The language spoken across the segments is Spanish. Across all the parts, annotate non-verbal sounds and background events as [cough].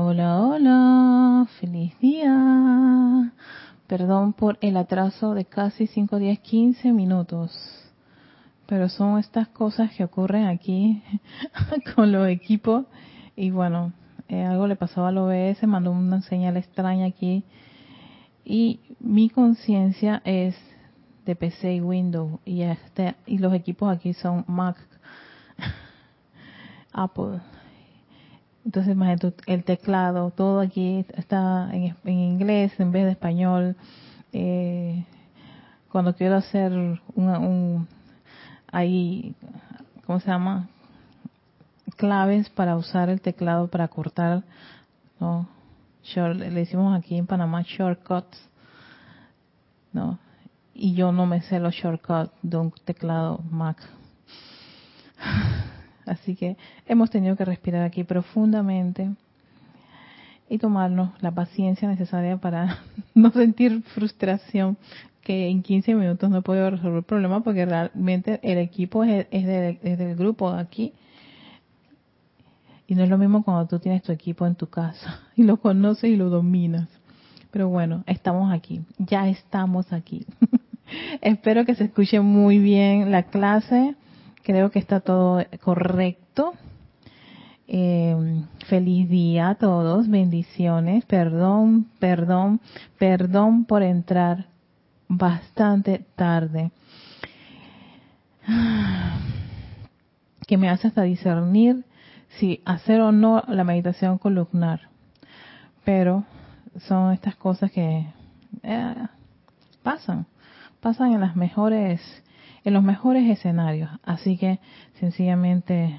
Hola, hola, feliz día. Perdón por el atraso de casi 5, 10, 15 minutos. Pero son estas cosas que ocurren aquí [laughs] con los equipos. Y bueno, eh, algo le pasó al OBS, mandó una señal extraña aquí. Y mi conciencia es de PC y Windows. Y, este, y los equipos aquí son Mac, [laughs] Apple. Entonces, imagínate, el teclado, todo aquí está en, inglés en vez de español. Eh, cuando quiero hacer un, ahí, ¿cómo se llama? Claves para usar el teclado para cortar, ¿no? le decimos aquí en Panamá shortcuts, ¿no? Y yo no me sé los shortcuts de un teclado Mac. [laughs] Así que hemos tenido que respirar aquí profundamente y tomarnos la paciencia necesaria para [laughs] no sentir frustración que en 15 minutos no puedo resolver el problema porque realmente el equipo es, del grupo de aquí. Y no es lo mismo cuando tú tienes tu equipo en tu casa [laughs] y lo conoces y lo dominas. Pero bueno, estamos aquí, ya estamos aquí. [laughs] Espero que se escuche muy bien la clase. Creo que está todo correcto. Eh, feliz día a todos, bendiciones, perdón, perdón, perdón por entrar bastante tarde. [sighs] Que me hace hasta discernir si hacer o no la meditación columnar. Pero son estas cosas que eh, pasan, pasan en las mejores en los mejores escenarios. Así que sencillamente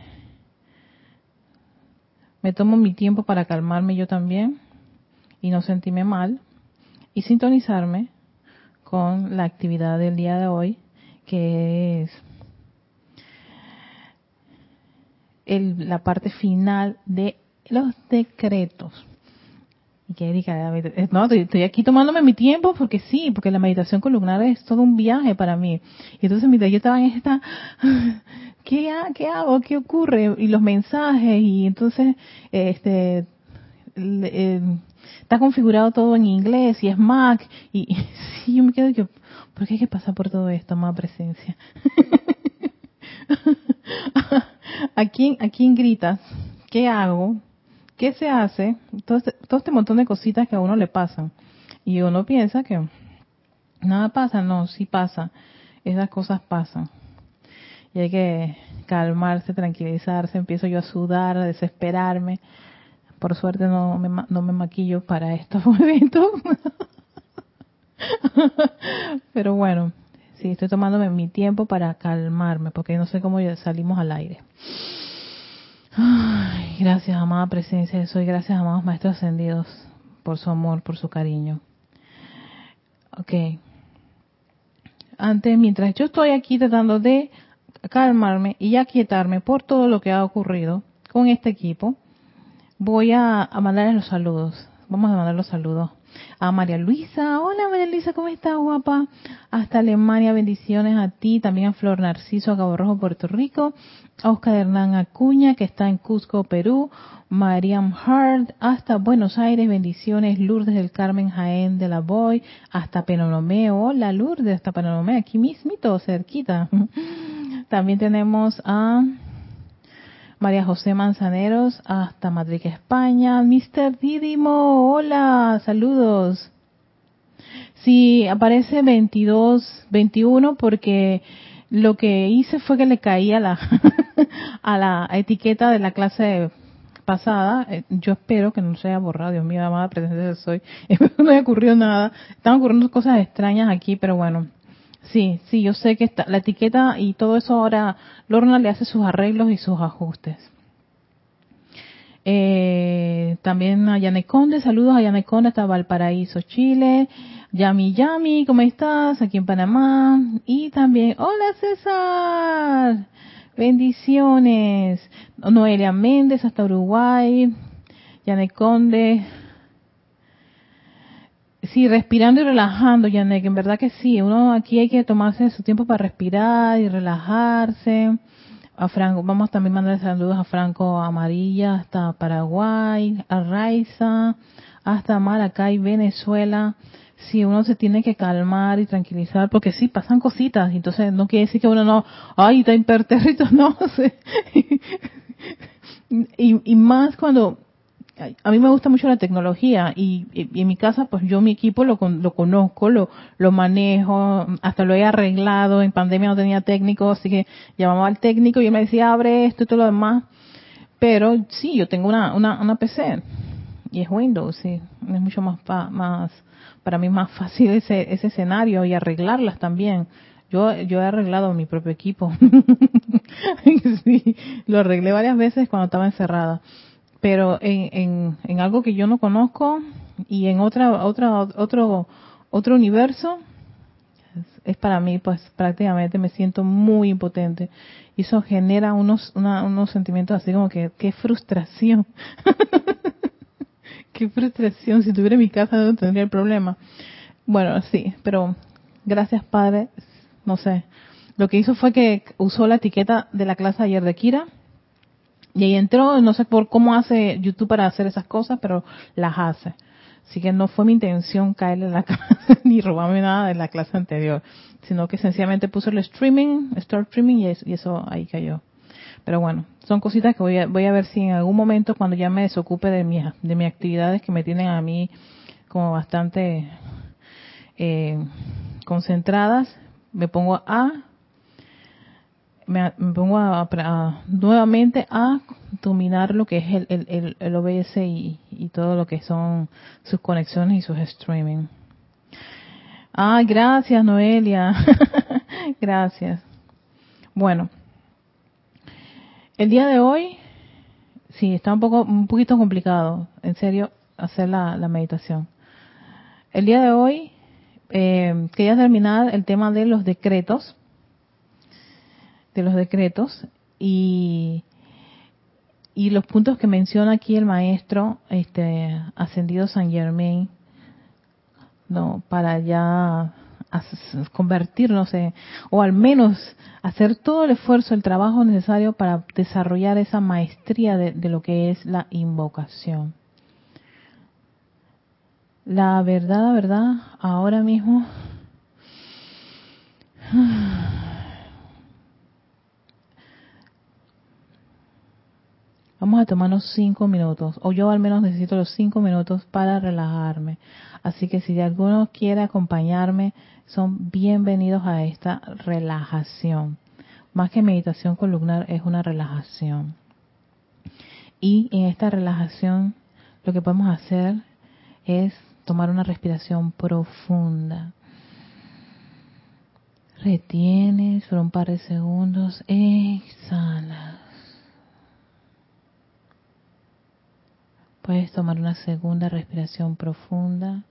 me tomo mi tiempo para calmarme yo también y no sentirme mal y sintonizarme con la actividad del día de hoy que es el, la parte final de los decretos. Y que Erika, no, estoy aquí tomándome mi tiempo porque sí, porque la meditación columnar es todo un viaje para mí. Y entonces mientras yo estaba en esta, [laughs] ¿qué, qué hago? ¿Qué ocurre? Y los mensajes, y entonces, este, eh, está configurado todo en inglés y es Mac, y, [laughs] sí, yo me quedo que, ¿por qué hay que pasar por todo esto? Más presencia. [laughs] ¿A quién, ¿A quién gritas? ¿Qué hago? ¿Qué se hace? Todo este, todo este montón de cositas que a uno le pasan. Y uno piensa que nada pasa. No, sí pasa. Esas cosas pasan. Y hay que calmarse, tranquilizarse. Empiezo yo a sudar, a desesperarme. Por suerte no me, no me maquillo para estos [laughs] momentos. Pero bueno, sí, estoy tomándome mi tiempo para calmarme, porque no sé cómo salimos al aire. Gracias, amada presencia de soy. Gracias, amados maestros ascendidos, por su amor, por su cariño. Ok. Antes, mientras yo estoy aquí tratando de calmarme y aquietarme por todo lo que ha ocurrido con este equipo, voy a mandarles los saludos. Vamos a mandar los saludos a María Luisa. Hola María Luisa, ¿cómo estás, guapa? Hasta Alemania, bendiciones a ti, también a Flor Narciso, a Cabo Rojo, Puerto Rico, Oscar Hernán Acuña, que está en Cusco, Perú, Mariam Hart, hasta Buenos Aires, bendiciones, Lourdes del Carmen Jaén de la Boy, hasta Penolomeo, hola Lourdes, hasta Penolomeo, aquí mismito, cerquita. [laughs] También tenemos a María José Manzaneros hasta Madrid, España. Mr. Didimo, hola, saludos. Sí, aparece 22, 21 porque lo que hice fue que le caí a la, [laughs] a la etiqueta de la clase pasada. Eh, yo espero que no se haya borrado, Dios mío, amada presencia soy. [laughs] no haya ocurrido nada. Están ocurriendo cosas extrañas aquí, pero bueno, Sí, sí, yo sé que está, la etiqueta y todo eso ahora Lorna le hace sus arreglos y sus ajustes. Eh, también a Yane Conde, saludos a Yane Conde hasta Valparaíso, Chile. Yami Yami, ¿cómo estás? Aquí en Panamá. Y también, hola César, bendiciones. Noelia Méndez hasta Uruguay. Yane Conde, Sí, respirando y relajando, Yanek, en verdad que sí. Uno aquí hay que tomarse su tiempo para respirar y relajarse. a Franco, vamos también a mandar saludos a Franco Amarilla, hasta Paraguay, a Raiza, hasta Maracay, Venezuela. Si uno se tiene que calmar y tranquilizar, porque sí, pasan cositas, entonces no quiere decir que uno no, ay, está impertérrito, [laughs] no sé. y, y más cuando a mí me gusta mucho la tecnología y, en mi casa pues yo mi equipo lo, lo conozco, lo, lo manejo, hasta lo he arreglado, en pandemia no tenía técnico, así que llamaba al técnico y él me decía abre esto y todo lo demás, pero sí, yo tengo una, una, PC y es Windows, sí, es mucho más, más para mí más fácil ese, ese escenario y arreglarlas también. Yo, yo he arreglado mi propio equipo. [laughs] lo arreglé varias veces cuando estaba encerrada pero en, en, algo que yo no conozco y en otra otra otro otro universo es, para mí pues prácticamente me siento muy impotente. Y eso genera unos unos sentimientos así como que qué frustración. [laughs] Qué frustración. Si tuviera mi casa no tendría el problema. Bueno sí pero gracias padre. No sé. Lo que hizo fue que usó la etiqueta de la clase ayer de Kira y ahí entró, no sé por cómo hace YouTube para hacer esas cosas, pero las hace. Así que no fue mi intención caerle en la [laughs] casa ni robarme nada de la clase anterior, sino que sencillamente puso el streaming, start streaming y eso, ahí cayó. Pero bueno, son cositas que voy a, voy a ver si en algún momento cuando ya me desocupe de, mi, de mis actividades que me tienen a mí como bastante eh, concentradas, me pongo a me, pongo a, nuevamente a dominar lo que es el, el, el OBS y, todo lo que son sus conexiones y sus streaming. Ah, gracias Noelia. [laughs] gracias. Bueno, el día de hoy, sí, está un poco, un poquito complicado, en serio, hacer la, la meditación. El día de hoy eh, quería terminar el tema de los decretos de los decretos y, y los puntos que menciona aquí el maestro este ascendido San Germain no para ya convertirnos en, o al menos hacer todo el esfuerzo, el trabajo necesario para desarrollar esa maestría de, lo que es la invocación. La verdad, la verdad, ahora mismo [sighs] Vamos a tomarnos cinco minutos, o yo al menos necesito los cinco minutos para relajarme. Así que si alguno quiere acompañarme, son bienvenidos a esta relajación. Más que meditación columnar, es una relajación. Y en esta relajación, lo que podemos hacer es tomar una respiración profunda. Retienes por un par de segundos, exhala. Puedes tomar una segunda respiración profunda.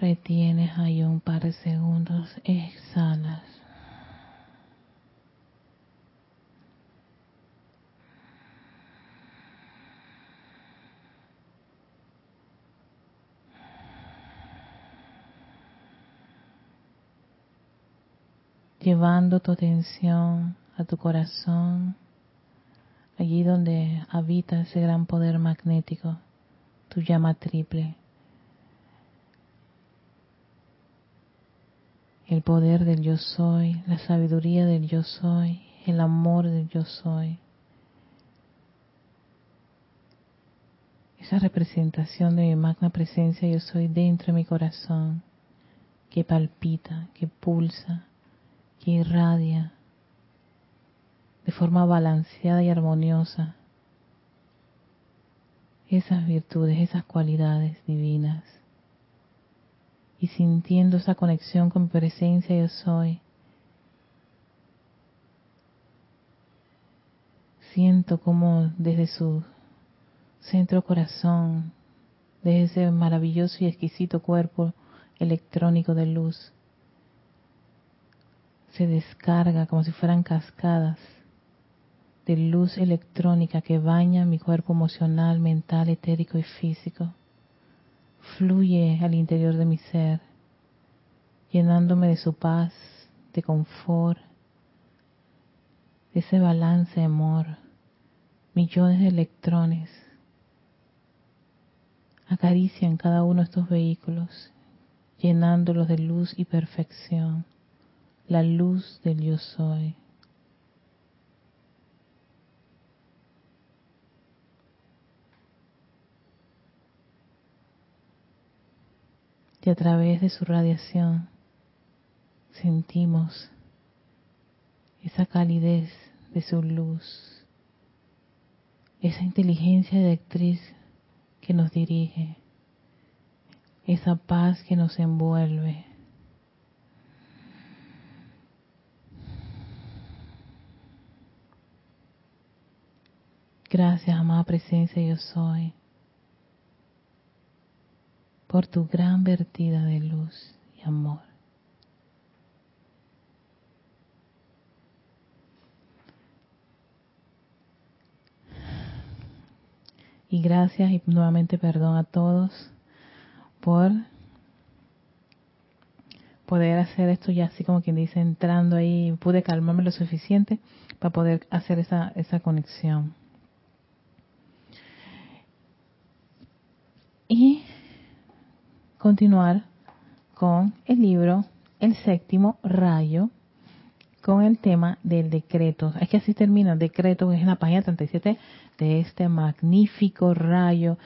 Retienes ahí un par de segundos, exhalas. Llevando tu atención a tu corazón, allí donde habita ese gran poder magnético, tu llama triple. El poder del yo soy, la sabiduría del yo soy, el amor del yo soy. Esa representación de mi magna presencia yo soy dentro de mi corazón, que palpita, que pulsa, que irradia, de forma balanceada y armoniosa esas virtudes, esas cualidades divinas. Y sintiendo esa conexión con mi presencia yo soy, siento como desde su centro corazón, desde ese maravilloso y exquisito cuerpo electrónico de luz, se descarga como si fueran cascadas de luz electrónica que baña mi cuerpo emocional, mental, etérico y físico. Fluye al interior de mi ser llenándome de su paz, de confort, de ese balance de amor, millones de electrones acarician cada uno de estos vehículos, llenándolos de luz y perfección, la luz del yo soy. Y a través de su radiación sentimos esa calidez de su luz, esa inteligencia directriz que nos dirige, esa paz que nos envuelve. Gracias, amada presencia, yo soy, por tu gran vertida de luz y amor. Y gracias y nuevamente perdón a todos por poder hacer esto ya así como quien dice, entrando ahí, pude calmarme lo suficiente para poder hacer esa, esa conexión. Y continuar con el libro El séptimo rayo con el tema del decreto. Es que así termina el decreto, es en la página 37 de este magnífico rayo,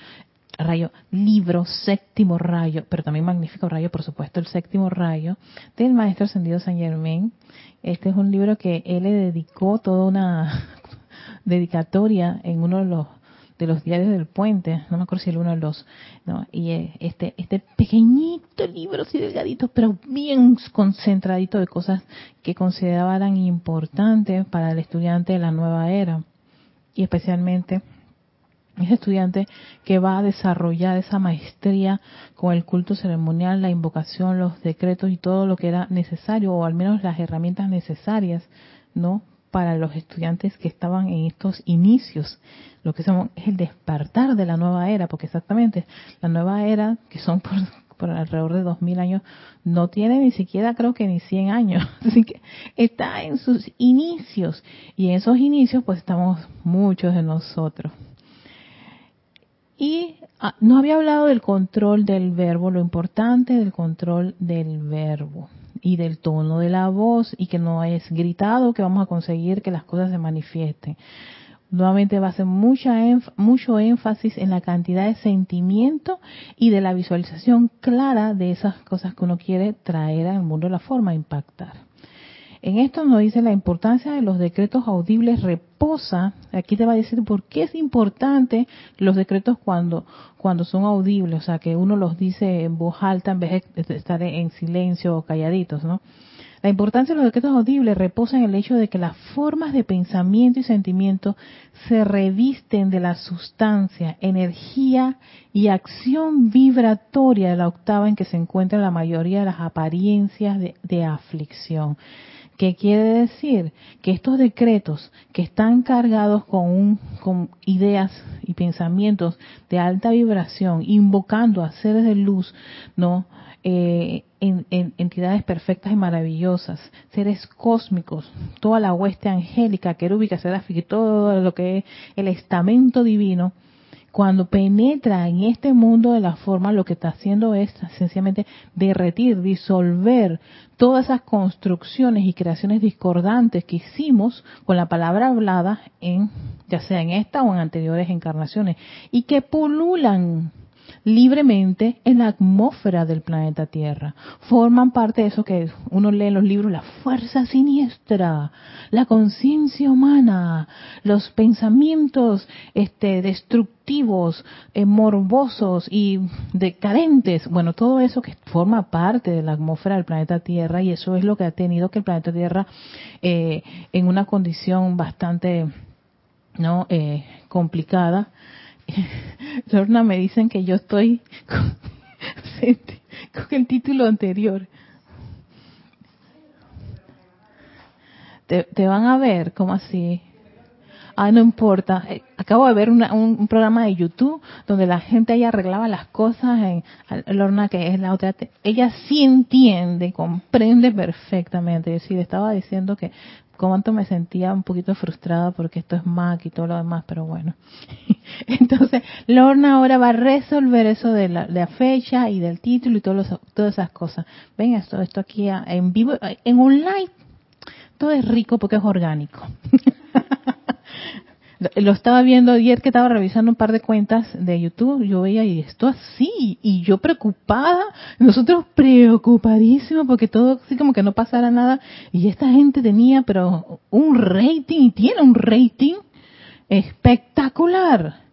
rayo, libro, séptimo rayo, pero también magnífico rayo, por supuesto, el séptimo rayo del Maestro Ascendido San Germain. Este es un libro que él le dedicó toda una [laughs] dedicatoria en uno de los de los diarios del puente, no me acuerdo si el uno de los, no, y eh, este, este pequeñito libro así delgadito, pero bien concentradito de cosas que consideraban importantes para el estudiante de la nueva era, y especialmente ese estudiante que va a desarrollar esa maestría con el culto ceremonial, la invocación, los decretos y todo lo que era necesario, o al menos las herramientas necesarias, ¿no? Para los estudiantes que estaban en estos inicios, lo que es el despertar de la nueva era, porque exactamente la nueva era, que son por, alrededor de 2000 años, no tiene ni siquiera creo que ni 100 años, [laughs] así que está en sus inicios y en esos inicios pues estamos muchos de nosotros. Y ah, no había hablado del control del verbo, lo importante del control del verbo y del tono de la voz y que no es gritado que vamos a conseguir que las cosas se manifiesten. Nuevamente va a ser mucha mucho énfasis en la cantidad de sentimiento y de la visualización clara de esas cosas que uno quiere traer al mundo de la forma, impactar. En esto nos dice la importancia de los decretos audibles reposa. Aquí te va a decir por qué es importante los decretos cuando, cuando son audibles, o sea, que uno los dice en voz alta en vez de estar en silencio o calladitos, ¿no? La importancia de los decretos audibles reposa en el hecho de que las formas de pensamiento y sentimiento se revisten de la sustancia, energía y acción vibratoria de la octava en que se encuentra la mayoría de las apariencias de aflicción. ¿Qué quiere decir? Que estos decretos que están cargados con, con ideas y pensamientos de alta vibración, invocando a seres de luz, ¿no? Eh, en, entidades perfectas y maravillosas, seres cósmicos, toda la hueste angélica, querúbica, y todo lo que es el estamento divino, cuando penetra en este mundo de la forma, lo que está haciendo es sencillamente derretir, disolver todas esas construcciones y creaciones discordantes que hicimos con la palabra hablada en, ya sea en esta o en anteriores encarnaciones, y que pululan libremente en la atmósfera del planeta Tierra. Forman parte de eso que uno lee en los libros, la fuerza siniestra, la conciencia humana, los pensamientos este, destructivos, eh, morbosos y decadentes. Bueno, todo eso que forma parte de la atmósfera del planeta Tierra y eso es lo que ha tenido que el planeta Tierra eh, en una condición bastante no eh, complicada [laughs] Lorna, me dicen que yo estoy con, [laughs] el título anterior. Te, van a ver, ¿cómo así? Ah, no importa. Eh, acabo de ver un, programa de YouTube donde la gente ahí arreglaba las cosas en Lorna, que es la otra. Ella sí entiende, comprende perfectamente. Sí le estaba diciendo que cuánto me sentía un poquito frustrada porque esto es Mac y todo lo demás, pero bueno. [laughs] [laughs] Entonces, Lorna ahora va a resolver eso de la, fecha y del título y todas esas cosas. Ven esto, esto aquí en vivo, en online, todo es rico porque es orgánico. [laughs] lo estaba viendo ayer que estaba revisando un par de cuentas de YouTube, yo veía y esto así, y yo preocupada, nosotros preocupadísimos porque todo así como que no pasara nada, y esta gente tenía pero un rating, y tiene un rating espectacular.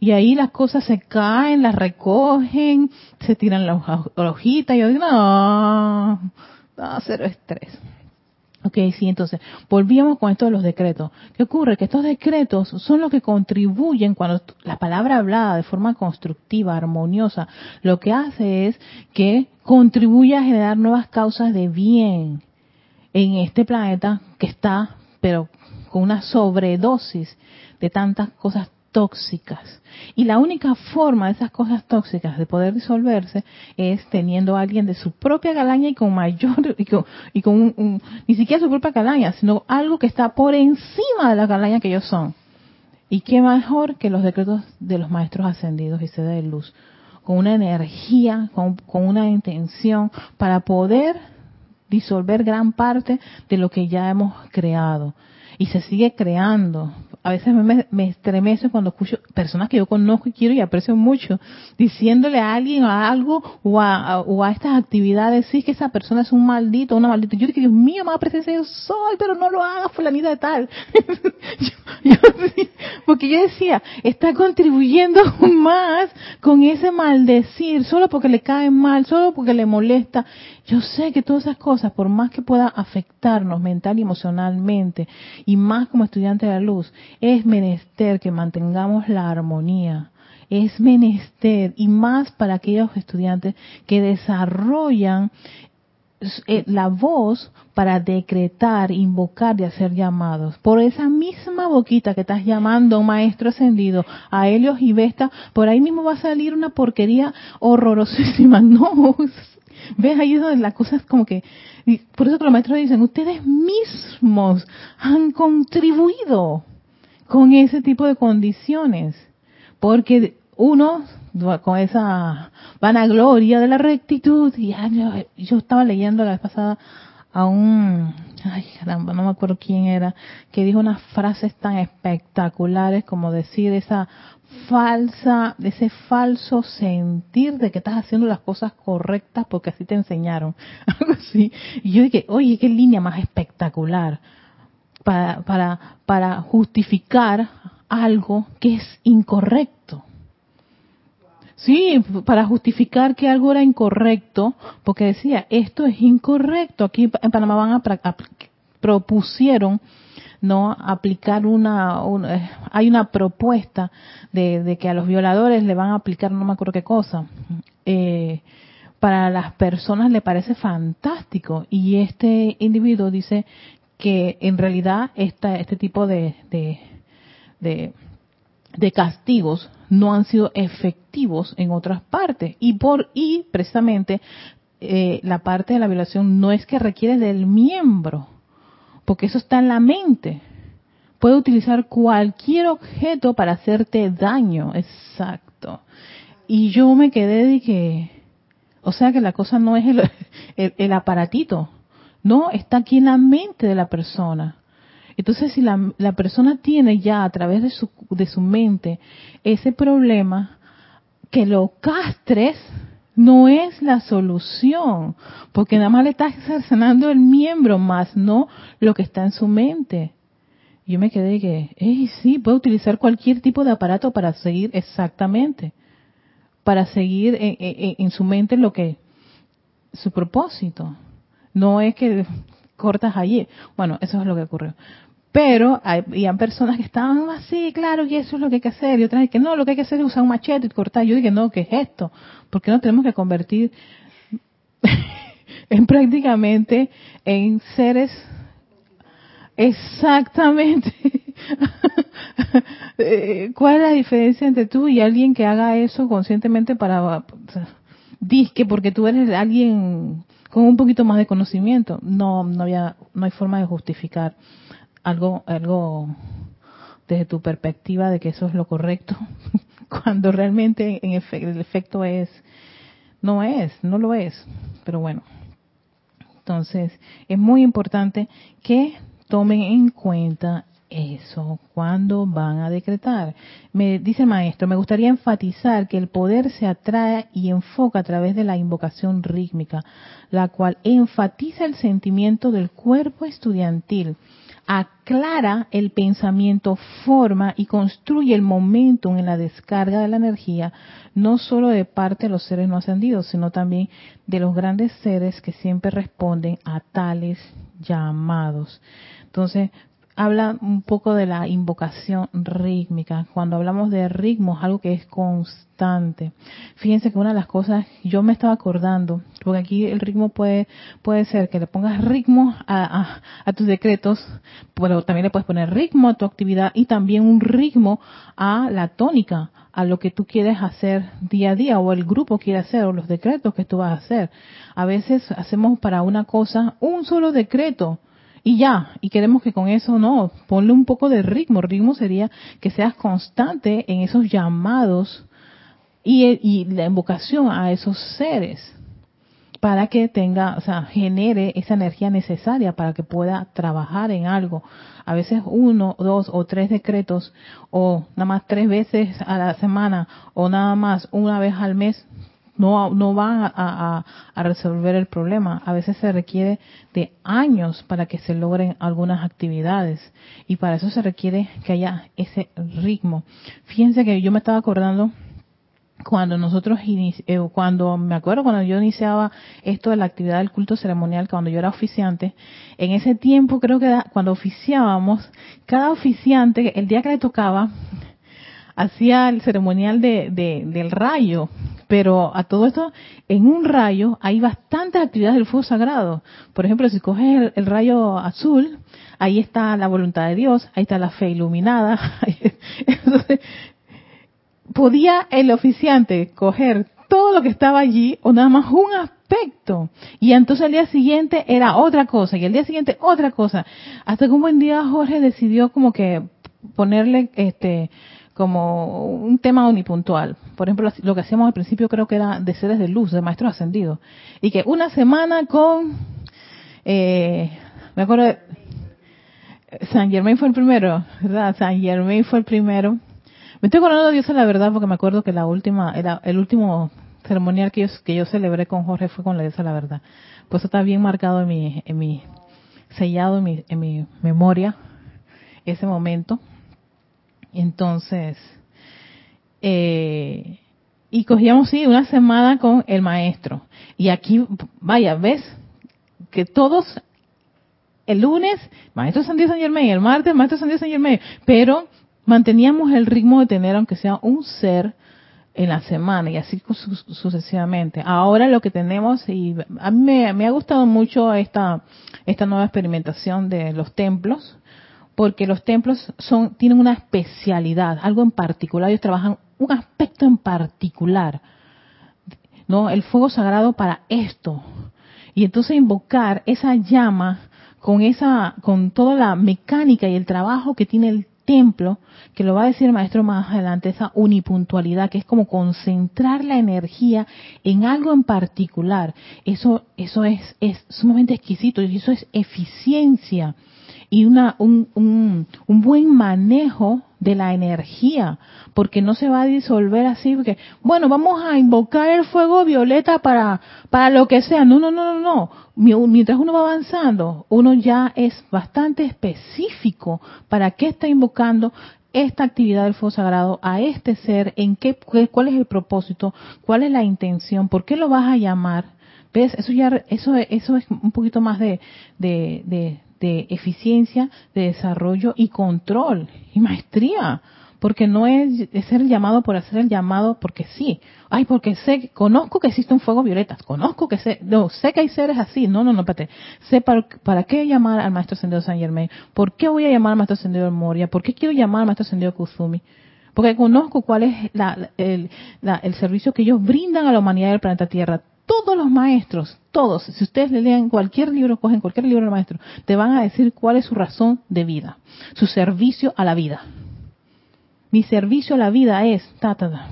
Y ahí las cosas se caen, las recogen, se tiran la hojita, y yo digo, no, no, cero estrés. Ok, sí, entonces, volvíamos con esto de los decretos. ¿Qué ocurre? Que estos decretos son los que contribuyen cuando la palabra hablada de forma constructiva, armoniosa, lo que hace es que contribuye a generar nuevas causas de bien en este planeta que está, pero con una sobredosis de tantas cosas tóxicas. Y la única forma de esas cosas tóxicas de poder disolverse es teniendo a alguien de su propia calaña y con mayor, y con, un, ni siquiera su propia calaña, sino algo que está por encima de la calaña que ellos son. Y qué mejor que los decretos de los maestros ascendidos y sede de luz, con una energía, con, con una intención para poder disolver gran parte de lo que ya hemos creado y se sigue creando. A veces me, me estremece cuando escucho personas que yo conozco y quiero y aprecio mucho, diciéndole a alguien a algo o a, o a estas actividades, sí, que esa persona es un maldito, una maldita. Yo digo, Dios mío, más presencia yo soy, pero no lo haga, fulanita de tal. [laughs] porque yo decía, está contribuyendo [laughs] más con ese maldecir, solo porque le cae mal, solo porque le molesta. Yo sé que todas esas cosas, por más que pueda afectarnos mental y emocionalmente, y más como estudiante de la luz, es menester que mantengamos la armonía. Es menester, y más para aquellos estudiantes que desarrollan eh, la voz para decretar, invocar y hacer llamados. Por esa misma boquita que estás llamando maestro ascendido, a Helios y Vesta, por ahí mismo va a salir una porquería horrorosísima. [laughs] No, ¿Ves? Ahí donde la cosa es como que... por eso que los maestros dicen, ustedes mismos han contribuido con ese tipo de condiciones. Porque uno, con esa vanagloria de la rectitud, y yo, estaba leyendo la vez pasada a un, ay caramba, no me acuerdo quién era, que dijo unas frases tan espectaculares como decir esa falsa, ese falso sentir de que estás haciendo las cosas correctas porque así te enseñaron. [laughs] Algo así. Y yo dije, oye, qué línea más espectacular para, para, para justificar algo que es incorrecto. Sí, para justificar que algo era incorrecto, porque decía, esto es incorrecto. Aquí en Panamá van a, propusieron no aplicar una, eh, hay una propuesta de, que a los violadores le van a aplicar no me acuerdo qué cosa eh, para las personas le parece fantástico y este individuo dice que en realidad esta, este tipo de, de, castigos no han sido efectivos en otras partes y por y precisamente eh, la parte de la violación no es que requiere del miembro porque eso está en la mente. Puede utilizar cualquier objeto para hacerte daño, exacto. Y yo me quedé de que, o sea que la cosa no es el, [laughs] aparatito, no, está aquí en la mente de la persona. Entonces, si la, la, persona tiene ya a través de su, de su mente ese problema, que lo castres no es la solución, porque nada más le estás cercenando el miembro, más no lo que está en su mente. Yo me quedé que, hey, sí, puede utilizar cualquier tipo de aparato para seguir exactamente, para seguir en, su mente lo que, su propósito. No es que cortas allí. Bueno, eso es lo que ocurrió. Pero había personas que estaban así, claro, y eso es lo que hay que hacer. Y otras que no, lo que hay que hacer es usar un machete y cortar. Yo dije, no, ¿qué es esto? ¿Por qué no tenemos que convertir [laughs] en prácticamente en seres Exactamente. [laughs] Eh, ¿Cuál es la diferencia entre tú y alguien que haga eso conscientemente para... Disque porque tú eres alguien con un poquito más de conocimiento. No, no había, no hay forma de justificar algo, algo desde tu perspectiva de que eso es lo correcto, [laughs] cuando realmente en el efecto es, no es, no lo es. Pero bueno, entonces es muy importante que tomen en cuenta eso cuando van a decretar. Me dice el maestro, me gustaría enfatizar que el poder se atrae y enfoca a través de la invocación rítmica, la cual enfatiza el sentimiento del cuerpo estudiantil, aclara el pensamiento, forma y construye el momento en la descarga de la energía, no solo de parte de los seres no ascendidos, sino también de los grandes seres que siempre responden a tales llamados. Entonces, habla un poco de la invocación rítmica. Cuando hablamos de ritmo, es algo que es constante. Fíjense que una de las cosas, yo me estaba acordando, porque aquí el ritmo puede, puede ser que le pongas ritmo a, a, tus decretos, pero también le puedes poner ritmo a tu actividad y también un ritmo a la tónica, a lo que tú quieres hacer día a día o el grupo quiere hacer o los decretos que tú vas a hacer. A veces hacemos para una cosa un solo decreto y ya, y queremos que con eso no, ponle un poco de ritmo. Ritmo sería que seas constante en esos llamados y, y la invocación a esos seres para que tenga, o sea, genere esa energía necesaria para que pueda trabajar en algo. A veces uno, dos o tres decretos, o nada más tres veces a la semana, o nada más una vez al mes, no, no van a, resolver el problema. A veces se requiere de años para que se logren algunas actividades y para eso se requiere que haya ese ritmo. Fíjense que yo me estaba acordando cuando nosotros, eh, cuando me acuerdo cuando yo iniciaba esto de la actividad del culto ceremonial, cuando yo era oficiante, en ese tiempo creo que cuando oficiábamos, cada oficiante, el día que le tocaba, hacía el ceremonial de, del rayo, pero a todo esto, en un rayo hay bastantes actividades del fuego sagrado. Por ejemplo, si coges el, rayo azul, ahí está la voluntad de Dios, ahí está la fe iluminada. [laughs] Entonces, podía el oficiante coger todo lo que estaba allí o nada más un aspecto. Y entonces el día siguiente era otra cosa y el día siguiente otra cosa. Hasta que un buen día Jorge decidió como que ponerle este como un tema unipuntual. Por ejemplo, lo que hacíamos al principio creo que era de seres de luz, de maestros ascendidos. Y que una semana con, eh, me acuerdo, de, San Germain fue el primero, ¿verdad? San Germain fue el primero. Me estoy acordando de Dios a la verdad porque me acuerdo que la última, era el último ceremonial que yo, que yo celebré con Jorge fue con la diosa la verdad. Pues está bien marcado en mi, en mi, sellado en mi, en mi memoria, ese momento. Entonces, eh, y cogíamos, sí, una semana con el maestro. Y aquí, vaya, ves que todos, el lunes, maestro San Diego San Germain, el martes, maestro San Diego San Germain, pero manteníamos el ritmo de tener, aunque sea un ser, en la semana y así sucesivamente. Ahora lo que tenemos, y a mí me, me, ha gustado mucho esta, esta nueva experimentación de los templos, porque los templos son tienen una especialidad, algo en particular, ellos trabajan un aspecto en particular. ¿No? El fuego sagrado para esto. Y entonces invocar esa llama con esa con toda la mecánica y el trabajo que tiene el templo, que lo va a decir el maestro más adelante, esa unipuntualidad, que es como concentrar la energía en algo en particular. Eso, eso es, es sumamente exquisito y eso es eficiencia y una, un, un, un, buen manejo de la energía, porque no se va a disolver así, porque, bueno, vamos a invocar el fuego violeta para, para lo que sea. No, no, no, no, no. Mientras uno va avanzando, uno ya es bastante específico para qué está invocando esta actividad del fuego sagrado a este ser, en qué, cuál es el propósito, cuál es la intención, por qué lo vas a llamar. ¿Ves? Eso ya, eso, eso es un poquito más de, de, de eficiencia, de desarrollo y control y maestría. porque no es, ser llamado por hacer el llamado porque sí. Ay, porque sé, conozco que existe un fuego violeta, conozco que sé, no, sé que hay seres así. No, no, no, espérate. Sé para, qué llamar al Maestro Ascendido San Germain, por qué voy a llamar al Maestro Ascendido Moria, por qué quiero llamar al Maestro Ascendido Kuzumi. Porque conozco cuál es el, el servicio que ellos brindan a la humanidad del planeta Tierra todos los maestros, todos, si ustedes le leen cualquier libro, cogen cualquier libro del maestro, te van a decir cuál es su razón de vida, su servicio a la vida. Mi servicio a la vida es, ta, ta,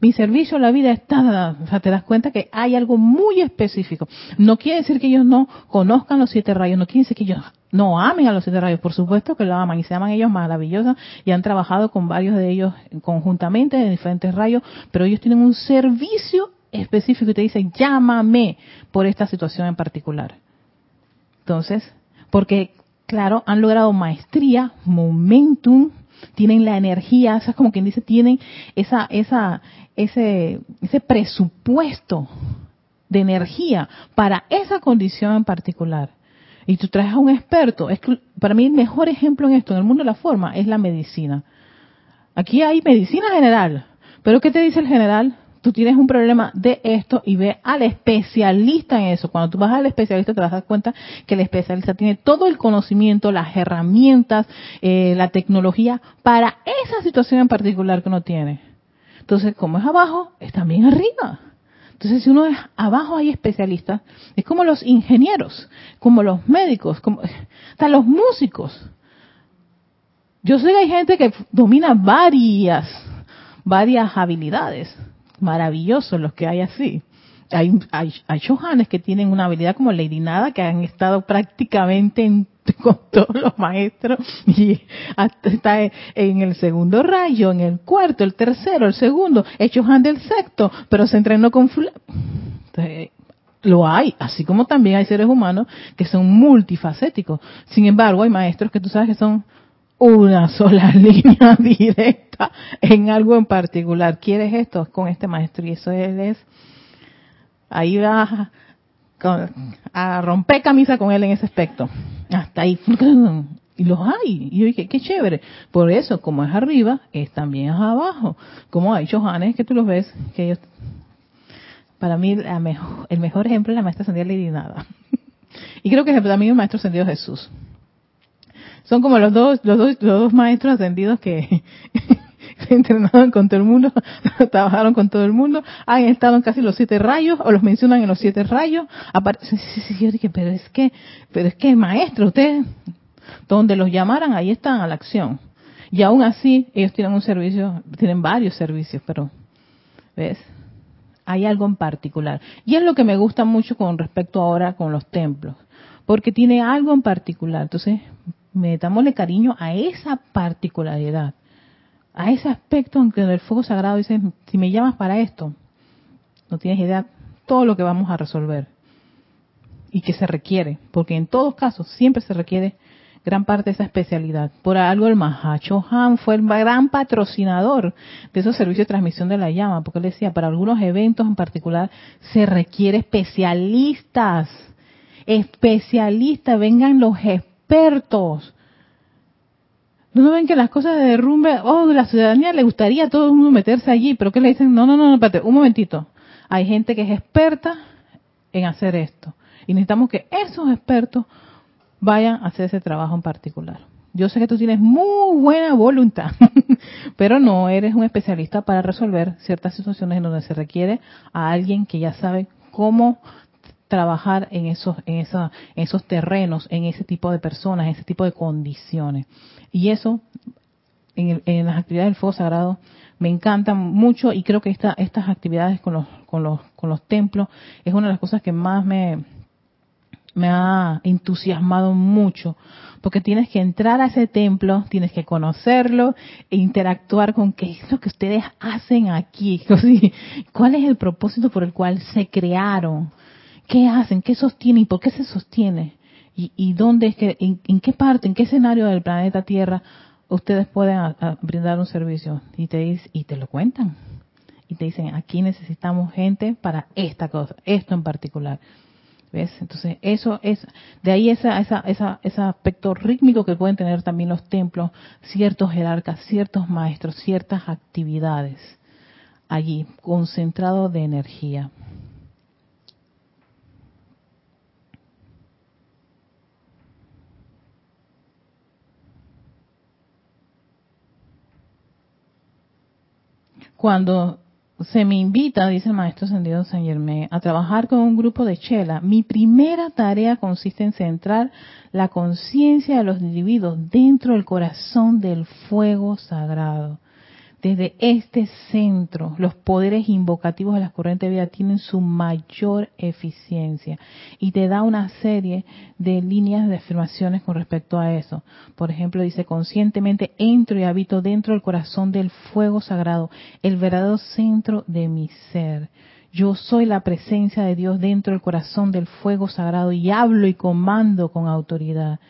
Mi servicio a la vida es, ta, O sea, te das cuenta que hay algo muy específico. No quiere decir que ellos no conozcan los siete rayos, no quiere decir que ellos no amen a los siete rayos, por supuesto que lo aman y se aman ellos maravillosos y han trabajado con varios de ellos conjuntamente en diferentes rayos, pero ellos tienen un servicio específico y te dice, llámame por esta situación en particular. Entonces, porque, claro, han logrado maestría, momentum, tienen la energía, es como quien dice, tienen esa, esa, ese, ese presupuesto de energía para esa condición en particular. Y tú traes a un experto. Es que para mí el mejor ejemplo en esto, en el mundo de la forma, es la medicina. Aquí hay medicina general. Pero ¿qué te dice el general? Tú tienes un problema de esto y ve al especialista en eso. Cuando tú vas al especialista te vas a dar cuenta que el especialista tiene todo el conocimiento, las herramientas, eh, la tecnología para esa situación en particular que uno tiene. Entonces, como es abajo, es también arriba. Entonces, si uno es abajo hay especialistas, es como los ingenieros, como los médicos, como hasta los músicos. Yo sé que hay gente que domina varias, varias habilidades maravillosos los que hay así. Hay, hay, hay que tienen una habilidad como Lady Nada, que han estado prácticamente [laughs] con todos los maestros y está en el segundo rayo, en el cuarto, el tercero, el segundo, Chohan del sexto, pero se entrenó con... lo hay, así como también hay seres humanos que son multifacéticos. Sin embargo, hay maestros que tú sabes que son una sola [laughs] línea directa en algo en particular. ¿Quieres esto? Con este maestro. Y eso él es, ahí va a, romper camisa con él en ese aspecto. Hasta ahí. Y los hay. Y yo dije, qué chévere. Por eso, como es arriba, es también abajo. Como hay Johanes que tú los ves, que ellos, para mí, el mejor ejemplo es la maestra Sandía Lady Nada. [laughs] y creo que también el maestro Ascendido Jesús son como los dos, los dos, los dos maestros ascendidos que [laughs] se entrenaron con todo el mundo, [laughs] trabajaron con todo el mundo, han estado en casi los siete rayos, o los mencionan en los siete rayos. Sí, sí, sí, yo dije, pero es que, pero es que maestro, ustedes, donde los llamaran, ahí están a la acción. Y aún así, ellos tienen un servicio, tienen varios servicios, pero, ¿ves? Hay algo en particular. Y es lo que me gusta mucho con respecto ahora con los templos, porque tiene algo en particular. Entonces, metámosle cariño a esa particularidad, a ese aspecto en que el fuego sagrado dice, si me llamas para esto, no tienes idea todo lo que vamos a resolver y que se requiere, porque en todos casos siempre se requiere gran parte de esa especialidad. Por algo el Mahacho Han fue el gran patrocinador de esos servicios de transmisión de la llama, porque él decía, para algunos eventos en particular se requiere especialistas, especialistas, vengan los expertos expertos. ¿No ven que las cosas de derrumbe, oh, la ciudadanía le gustaría a todo el mundo meterse allí, pero que le dicen, no, no, no, espérate, un momentito. Hay gente que es experta en hacer esto. Y necesitamos que esos expertos vayan a hacer ese trabajo en particular. Yo sé que tú tienes muy buena voluntad, [laughs] pero no eres un especialista para resolver ciertas situaciones en donde se requiere a alguien que ya sabe cómo trabajar en esos, en, esa, esos terrenos, en ese tipo de personas, en ese tipo de condiciones. Y eso, en, en las actividades del fuego sagrado, me encantan mucho y creo que esta, estas actividades con los, con, los, con los templos es una de las cosas que más me, me ha entusiasmado mucho, porque tienes que entrar a ese templo, tienes que conocerlo e interactuar con qué es lo que ustedes hacen aquí, [laughs] cuál es el propósito por el cual se crearon, ¿Qué hacen? ¿Qué sostienen? ¿Y por qué se sostiene? ¿Y, dónde es que, en, qué parte, en qué escenario del planeta Tierra ustedes pueden brindar un servicio? Y te, y te lo cuentan. Y te dicen, aquí necesitamos gente para esta cosa, esto en particular. ¿Ves? Entonces, eso es, de ahí esa, esa, esa, ese aspecto rítmico que pueden tener también los templos, ciertos jerarcas, ciertos maestros, ciertas actividades allí, concentrado de energía. Cuando se me invita, dice el maestro Sendido San Germain, a trabajar con un grupo de chela. Mi primera tarea consiste en centrar la conciencia de los individuos dentro del corazón del fuego sagrado desde este centro, los poderes invocativos de las corrientes de vida tienen su mayor eficiencia y te da una serie de líneas de afirmaciones con respecto a eso. Por ejemplo, dice, conscientemente entro y habito dentro del corazón del fuego sagrado, el verdadero centro de mi ser. Yo soy la presencia de Dios dentro del corazón del fuego sagrado y hablo y comando con autoridad.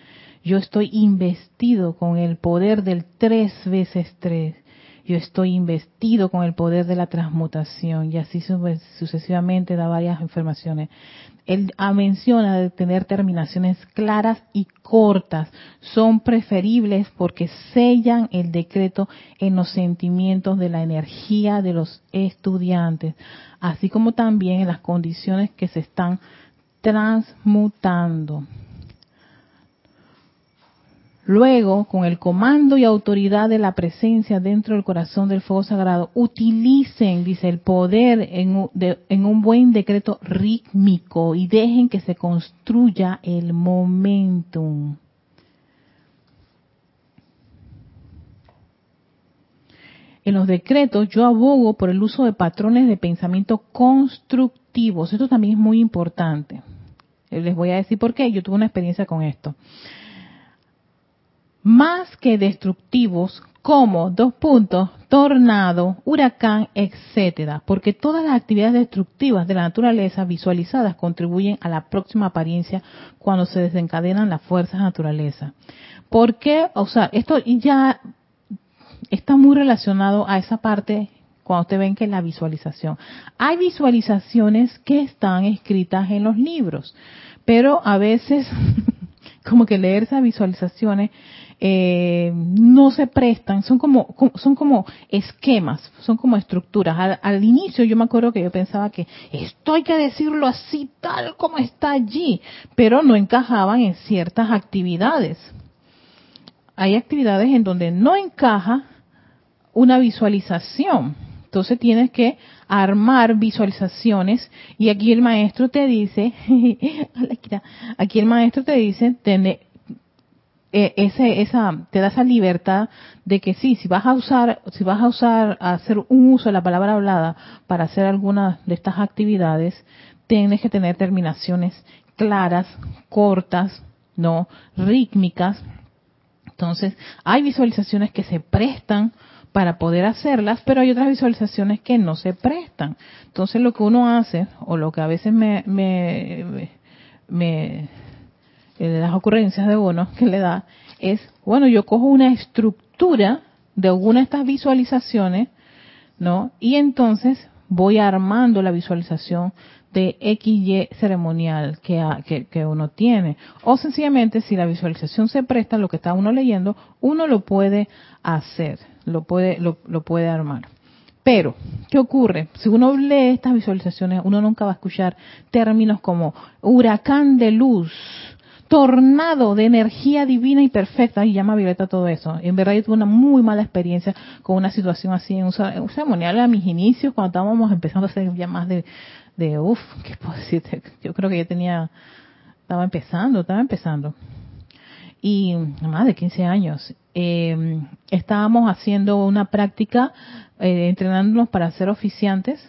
Yo estoy investido con el poder del tres veces tres yo estoy investido con el poder de la transmutación y así sucesivamente da varias informaciones. Él menciona de tener terminaciones claras y cortas. Son preferibles porque sellan el decreto en los sentimientos de la energía de los estudiantes, así como también en las condiciones que se están transmutando. Luego, con el comando y autoridad de la presencia dentro del corazón del fuego sagrado, utilicen, dice, el poder en, un buen decreto rítmico y dejen que se construya el momentum. En los decretos yo abogo por el uso de patrones de pensamiento constructivos. Esto también es muy importante. Les voy a decir por qué. Yo tuve una experiencia con esto más que destructivos como dos puntos, tornado, huracán, etcétera, porque todas las actividades destructivas de la naturaleza visualizadas contribuyen a la próxima apariencia cuando se desencadenan las fuerzas de naturaleza. ¿Por qué? O sea, esto ya está muy relacionado a esa parte cuando ustedes ven que es la visualización. Hay visualizaciones que están escritas en los libros, pero a veces [laughs] como que leer esas visualizaciones eh, no se prestan, son como, son como esquemas, son como estructuras. Al, inicio yo me acuerdo que yo pensaba que esto hay que decirlo así tal como está allí, pero no encajaban en ciertas actividades. Hay actividades en donde no encaja una visualización. Entonces tienes que armar visualizaciones. Y aquí el maestro te dice, [laughs] aquí el maestro te dice, tener, ese, esa, te da esa libertad de que sí, si vas a usar, si vas a usar, a hacer un uso de la palabra hablada para hacer alguna de estas actividades, tienes que tener terminaciones claras, cortas, no rítmicas. Entonces, hay visualizaciones que se prestan para poder hacerlas, pero hay otras visualizaciones que no se prestan. Entonces, lo que uno hace, o lo que a veces me, me, me de las ocurrencias de uno que le da es, bueno, yo cojo una estructura de alguna de estas visualizaciones, ¿no? Y entonces voy armando la visualización de XY ceremonial que, que, uno tiene. O sencillamente, si la visualización se presta, lo que está uno leyendo, uno lo puede hacer, lo puede, lo, lo puede armar. Pero, ¿qué ocurre? Si uno lee estas visualizaciones, uno nunca va a escuchar términos como huracán de luz, tornado de energía divina y perfecta. Y llama Violeta todo eso. En verdad yo tuve una muy mala experiencia con una situación así en un, ceremonial a mis inicios, cuando estábamos empezando a hacer ya más de, de uff, ¿qué puedo decirte? Yo creo que yo tenía, estaba empezando, estaba empezando. Y más de 15 años. Eh, estábamos haciendo una práctica, eh, entrenándonos para ser oficiantes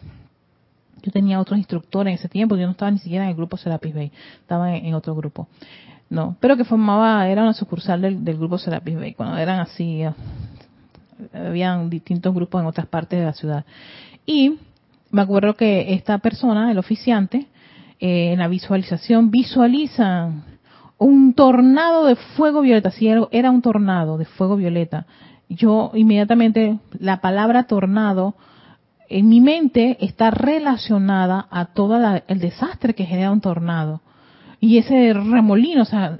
yo tenía otros instructores en ese tiempo, yo no estaba ni siquiera en el grupo Serapis Bay, estaba en, otro grupo. No, pero que formaba, era una sucursal del, grupo Serapis Bay, cuando eran así, eh, habían distintos grupos en otras partes de la ciudad. Y me acuerdo que esta persona, el oficiante, eh, en la visualización visualiza un tornado de fuego violeta, si era un tornado de fuego violeta. Yo inmediatamente, la palabra tornado en mi mente está relacionada a todo el desastre que genera un tornado. y ese remolino, o sea,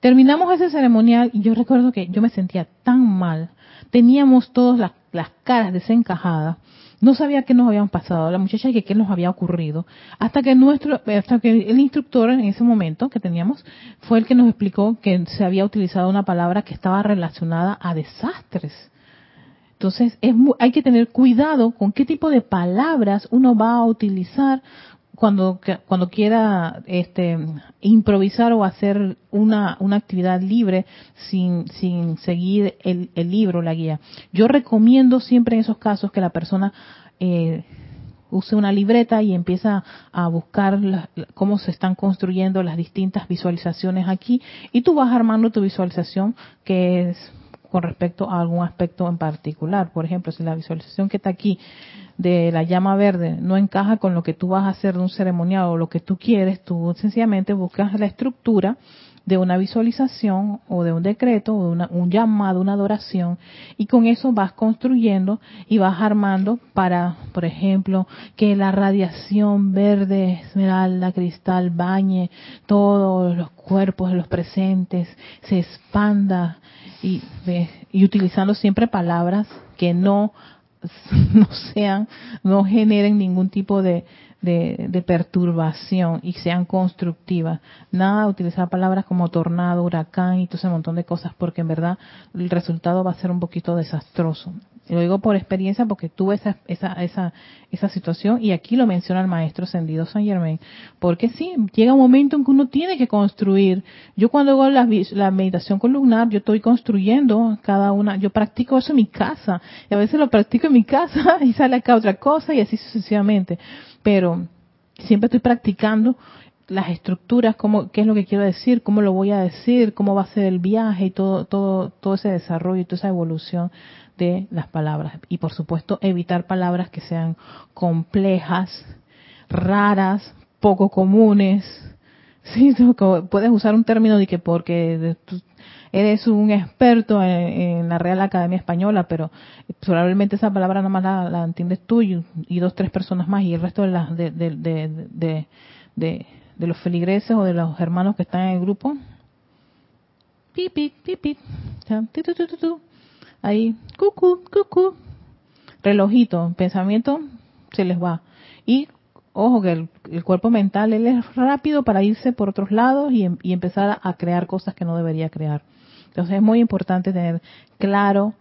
terminamos ese ceremonial y yo recuerdo que yo me sentía tan mal, teníamos todas las caras desencajadas, no sabía qué nos habían pasado, la muchacha que qué nos había ocurrido, hasta que nuestro, hasta que el instructor en ese momento que teníamos fue el que nos explicó que se había utilizado una palabra que estaba relacionada a desastres. Entonces, es hay que tener cuidado con qué tipo de palabras uno va a utilizar cuando, cuando quiera este, improvisar o hacer una, una actividad libre sin, sin seguir el, el libro, la guía. Yo recomiendo siempre en esos casos que la persona eh, use una libreta y empieza a buscar cómo se están construyendo las distintas visualizaciones aquí y tú vas armando tu visualización que es con respecto a algún aspecto en particular. Por ejemplo, si la visualización que está aquí de la llama verde no encaja con lo que tú vas a hacer de un ceremonial o lo que tú quieres, tú sencillamente buscas la estructura de una visualización o de un decreto o de un llamado, una adoración y con eso vas construyendo y vas armando para, por ejemplo, que la radiación verde, esmeralda, cristal bañe todos los cuerpos de los presentes, se expanda y, y utilizando siempre palabras que no [laughs] no sean, no generen ningún tipo de, de, perturbación y sean constructivas. Nada utilizar palabras como tornado, huracán y todo ese montón de cosas, porque en verdad el resultado va a ser un poquito desastroso. Lo digo por experiencia porque tuve esa, esa, esa, esa situación y aquí lo menciona el maestro Sendido San Germain. Porque sí, llega un momento en que uno tiene que construir. Yo cuando hago la, la meditación columnar, yo estoy construyendo cada una, yo practico eso en mi casa y a veces lo practico en mi casa [laughs] y sale acá otra cosa y así sucesivamente pero siempre estoy practicando las estructuras, cómo, qué es lo que quiero decir, cómo lo voy a decir, cómo va a ser el viaje y todo, todo, todo ese desarrollo y toda esa evolución de las palabras. Y por supuesto, evitar palabras que sean complejas, raras, poco comunes. [laughs] Sí, puedes usar un término de que porque eres un experto en, la Real Academia Española, pero probablemente esa palabra nada más la, entiendes tú y, dos, tres personas más, y el resto de, las de, de, de, los feligreses o de los hermanos que están en el grupo, pipi, pipi, ahí, cucu, cucu, relojito, pensamiento, se les va. Y ojo que el, cuerpo mental él es rápido para irse por otros lados y, y, empezar a crear cosas que no debería crear. Entonces es muy importante tener claro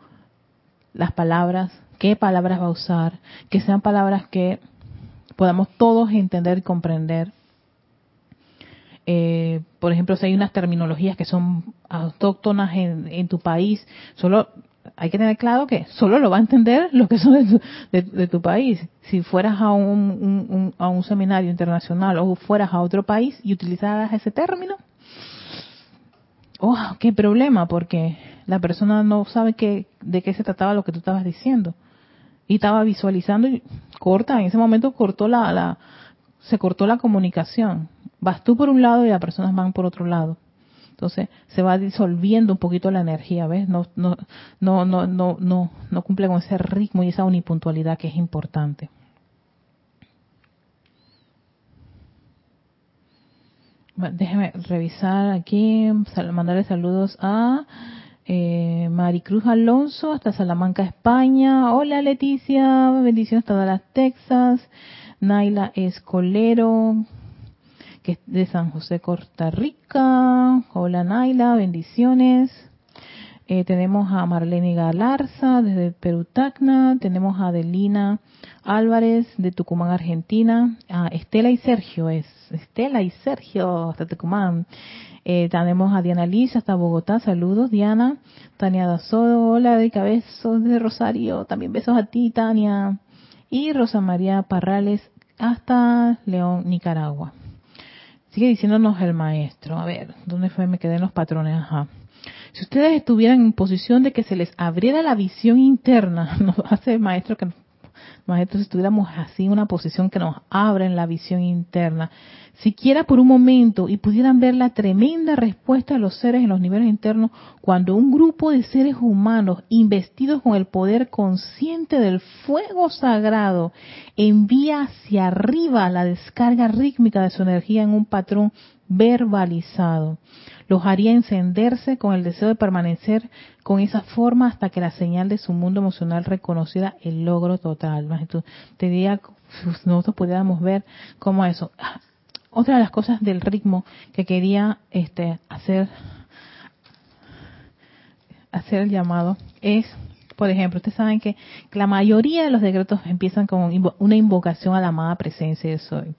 las palabras, qué palabras va a usar, que sean palabras que podamos todos entender y comprender. Eh, por ejemplo, si hay unas terminologías que son autóctonas en, tu país, solo hay que tener claro que solo lo va a entender los que son de tu, país. Si fueras a un, a un seminario internacional o fueras a otro país y utilizaras ese término, oh, qué problema, porque la persona no sabe qué, de qué se trataba lo que tú estabas diciendo. Y estaba visualizando y corta, en ese momento cortó la, la, se cortó la comunicación. Vas tú por un lado y las personas van por otro lado. Entonces se va disolviendo un poquito la energía, ¿ves? No, no, no, no, no, no, no cumple con ese ritmo y esa unipuntualidad que es importante. déjeme revisar aquí, mandarle saludos a eh, Maricruz Alonso hasta Salamanca, España. Hola Leticia, bendiciones hasta Dallas, Texas. Naila Escolero, que es de San José, Costa Rica. Hola Naila, bendiciones. Eh, tenemos a Marlene Galarza desde Perú Tacna. Tenemos a Adelina Álvarez de Tucumán, Argentina. A Estela y Sergio es. Estela y Sergio hasta Tucumán. Eh, tenemos a Diana Liz hasta Bogotá. Saludos, Diana. Tania Dazodo, hola, de besos de Rosario. También besos a ti, Tania. Y Rosa María Parrales hasta León, Nicaragua. Sigue diciéndonos el maestro. A ver, ¿dónde fue? Me quedé en los patrones. Ajá. Si ustedes estuvieran en posición de que se les abriera la visión interna, [laughs] nos hace el maestro que maestro, si estuviéramos así en una posición que nos abren la visión interna, siquiera por un momento, y pudieran ver la tremenda respuesta de los seres en los niveles internos cuando un grupo de seres humanos investidos con el poder consciente del fuego sagrado envía hacia arriba la descarga rítmica de su energía en un patrón verbalizado. Los haría encenderse con el deseo de permanecer con esa forma hasta que la señal de su mundo emocional reconocida el logro total. Te diría, nosotros pudiéramos ver cómo eso. Otra de las cosas del ritmo que quería este, hacer hacer el llamado es por ejemplo, ustedes saben que la mayoría de los decretos empiezan con una invocación a la amada presencia de soy.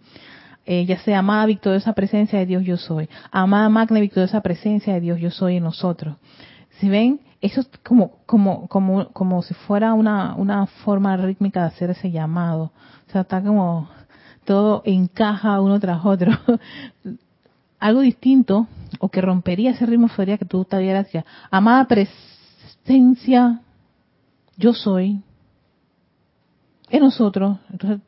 Eh, ya sea amada victoriosa presencia de Dios yo soy, amada magna victoriosa presencia de Dios yo soy en nosotros. Si ven, eso es como, como, como, como si fuera una, una forma rítmica de hacer ese llamado. O sea, está como todo encaja uno tras otro. [laughs] Algo distinto o que rompería ese ritmo sería que tú te dieras ya, amada presencia yo soy, en nosotros. Entonces,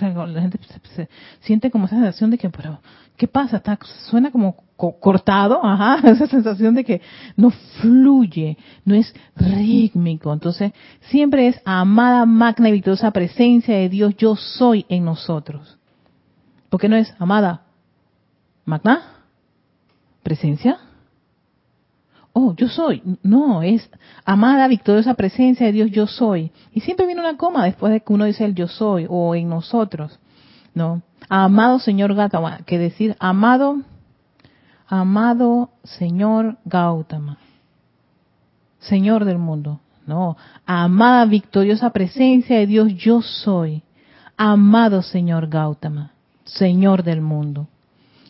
la gente se, siente como esa sensación de que, pero, ¿qué pasa? Está, suena como cortado, ajá, [laughs] esa sensación de que no fluye, no es rítmico. Entonces, siempre es amada, magna y victoriosa presencia de Dios, yo soy en nosotros. ¿Por qué no es amada, magna, presencia? oh, yo soy. No, es amada, victoriosa presencia de Dios, yo soy. Y siempre viene una coma después de que uno dice el yo soy o en nosotros. No. Amado Señor Gautama, que decir amado, amado Señor Gautama, Señor del mundo. No, amada victoriosa presencia de Dios, yo soy. Amado Señor Gautama, Señor del mundo.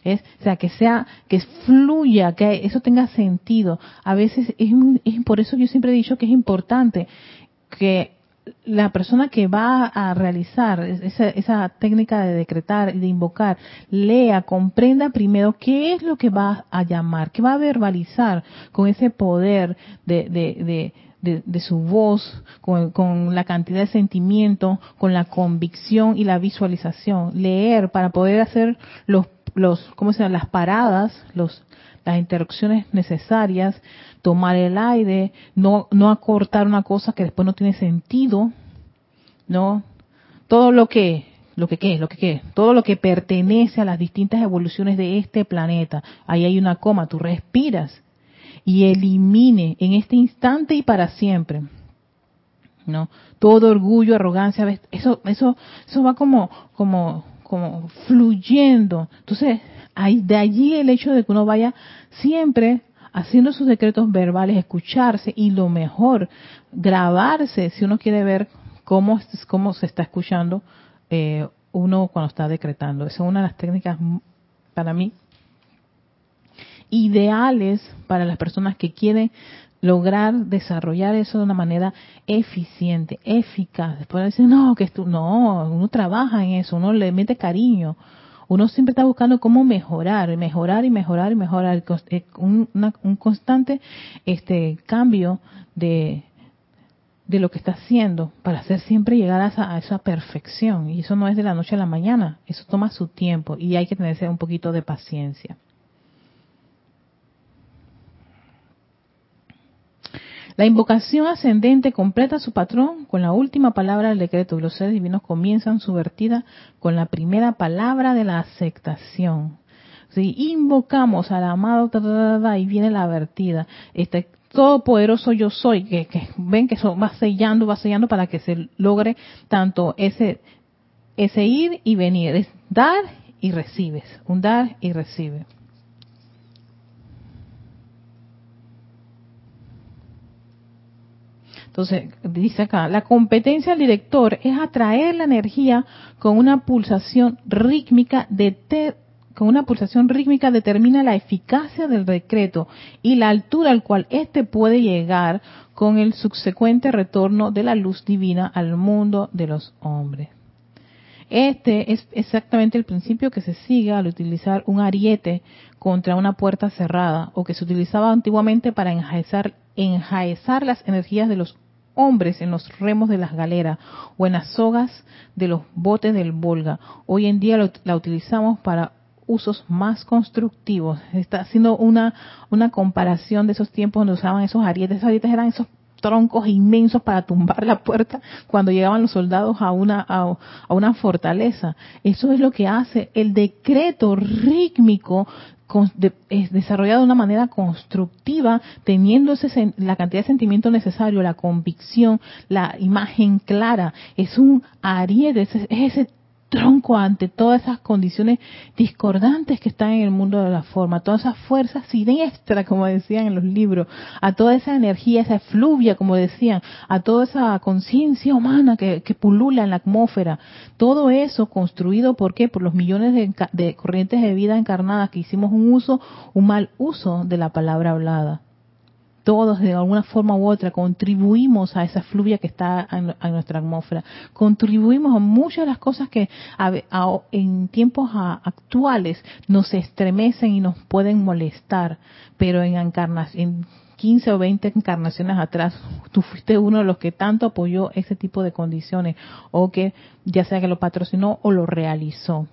Es, o sea, que sea, que fluya, que eso tenga sentido. A veces es, por eso yo siempre he dicho que es importante que la persona que va a realizar esa, esa, técnica de decretar y de invocar, lea, comprenda primero qué es lo que va a llamar, qué va a verbalizar con ese poder de, de, de, de su voz, con, con, la cantidad de sentimiento, con la convicción y la visualización. Leer para poder hacer los los, ¿cómo se llama? Las paradas, los, las interrupciones necesarias, tomar el aire, no, no acortar una cosa que después no tiene sentido, ¿no? Todo lo que, lo que qué, lo que qué, todo lo que pertenece a las distintas evoluciones de este planeta. Ahí hay una coma, tú respiras y elimine en este instante y para siempre. ¿No? Todo orgullo, arrogancia, eso eso eso va como como como fluyendo. Entonces, hay, de allí el hecho de que uno vaya siempre haciendo sus decretos verbales, escucharse y lo mejor, grabarse si uno quiere ver cómo, cómo se está escuchando eh, uno cuando está decretando. Esa es una de las técnicas para mí ideales para las personas que quieren lograr desarrollar eso de una manera eficiente, eficaz. Después decir, no, que esto, no, uno trabaja en eso, uno le mete cariño. Uno siempre está buscando cómo mejorar, mejorar y mejorar y mejorar. Eh, un, un constante este cambio de, de lo que está haciendo para hacer siempre llegar a esa, a esa, perfección. Y eso no es de la noche a la mañana, eso toma su tiempo y hay que tenerse un poquito de paciencia. La invocación ascendente completa su patrón con la última palabra del decreto los seres divinos comienzan su vertida con la primera palabra de la aceptación. Si invocamos al amado y viene la vertida, este todopoderoso yo soy, que, ven que eso va sellando, va sellando para que se logre tanto ese, ese ir y venir, es dar y recibes, un dar y recibe. Entonces, dice acá, la competencia del director es atraer la energía con una pulsación rítmica de con una pulsación rítmica determina la eficacia del decreto y la altura al cual éste puede llegar con el subsecuente retorno de la luz divina al mundo de los hombres. Este es exactamente el principio que se sigue al utilizar un ariete contra una puerta cerrada o que se utilizaba antiguamente para enjaezar, enjaezar las energías de los hombres en los remos de las galeras o en las sogas de los botes del Volga. Hoy en día la utilizamos para usos más constructivos. Está haciendo una, una comparación de esos tiempos donde usaban esos arietes. Esos arietes eran esos troncos inmensos para tumbar la puerta cuando llegaban los soldados a una, a, una fortaleza. Eso es lo que hace el decreto rítmico es desarrollado de una manera constructiva, teniendo ese, la cantidad de sentimiento necesario, la convicción, la imagen clara. Es un ariete, es ese tronco ante todas esas condiciones discordantes que están en el mundo de la forma, todas esas fuerzas siniestras, como decían en los libros, a toda esa energía, esa efluvia, como decían, a toda esa conciencia humana que, pulula en la atmósfera. Todo eso construido, ¿por qué? Por los millones de, de corrientes de vida encarnadas que hicimos un uso, un mal uso de la palabra hablada todos de alguna forma u otra contribuimos a esa fluvia que está en, nuestra atmósfera, contribuimos a muchas de las cosas que en tiempos actuales nos estremecen y nos pueden molestar, pero en, en 15 o 20 encarnaciones atrás, tú fuiste uno de los que tanto apoyó ese tipo de condiciones o que ya sea que lo patrocinó o lo realizó.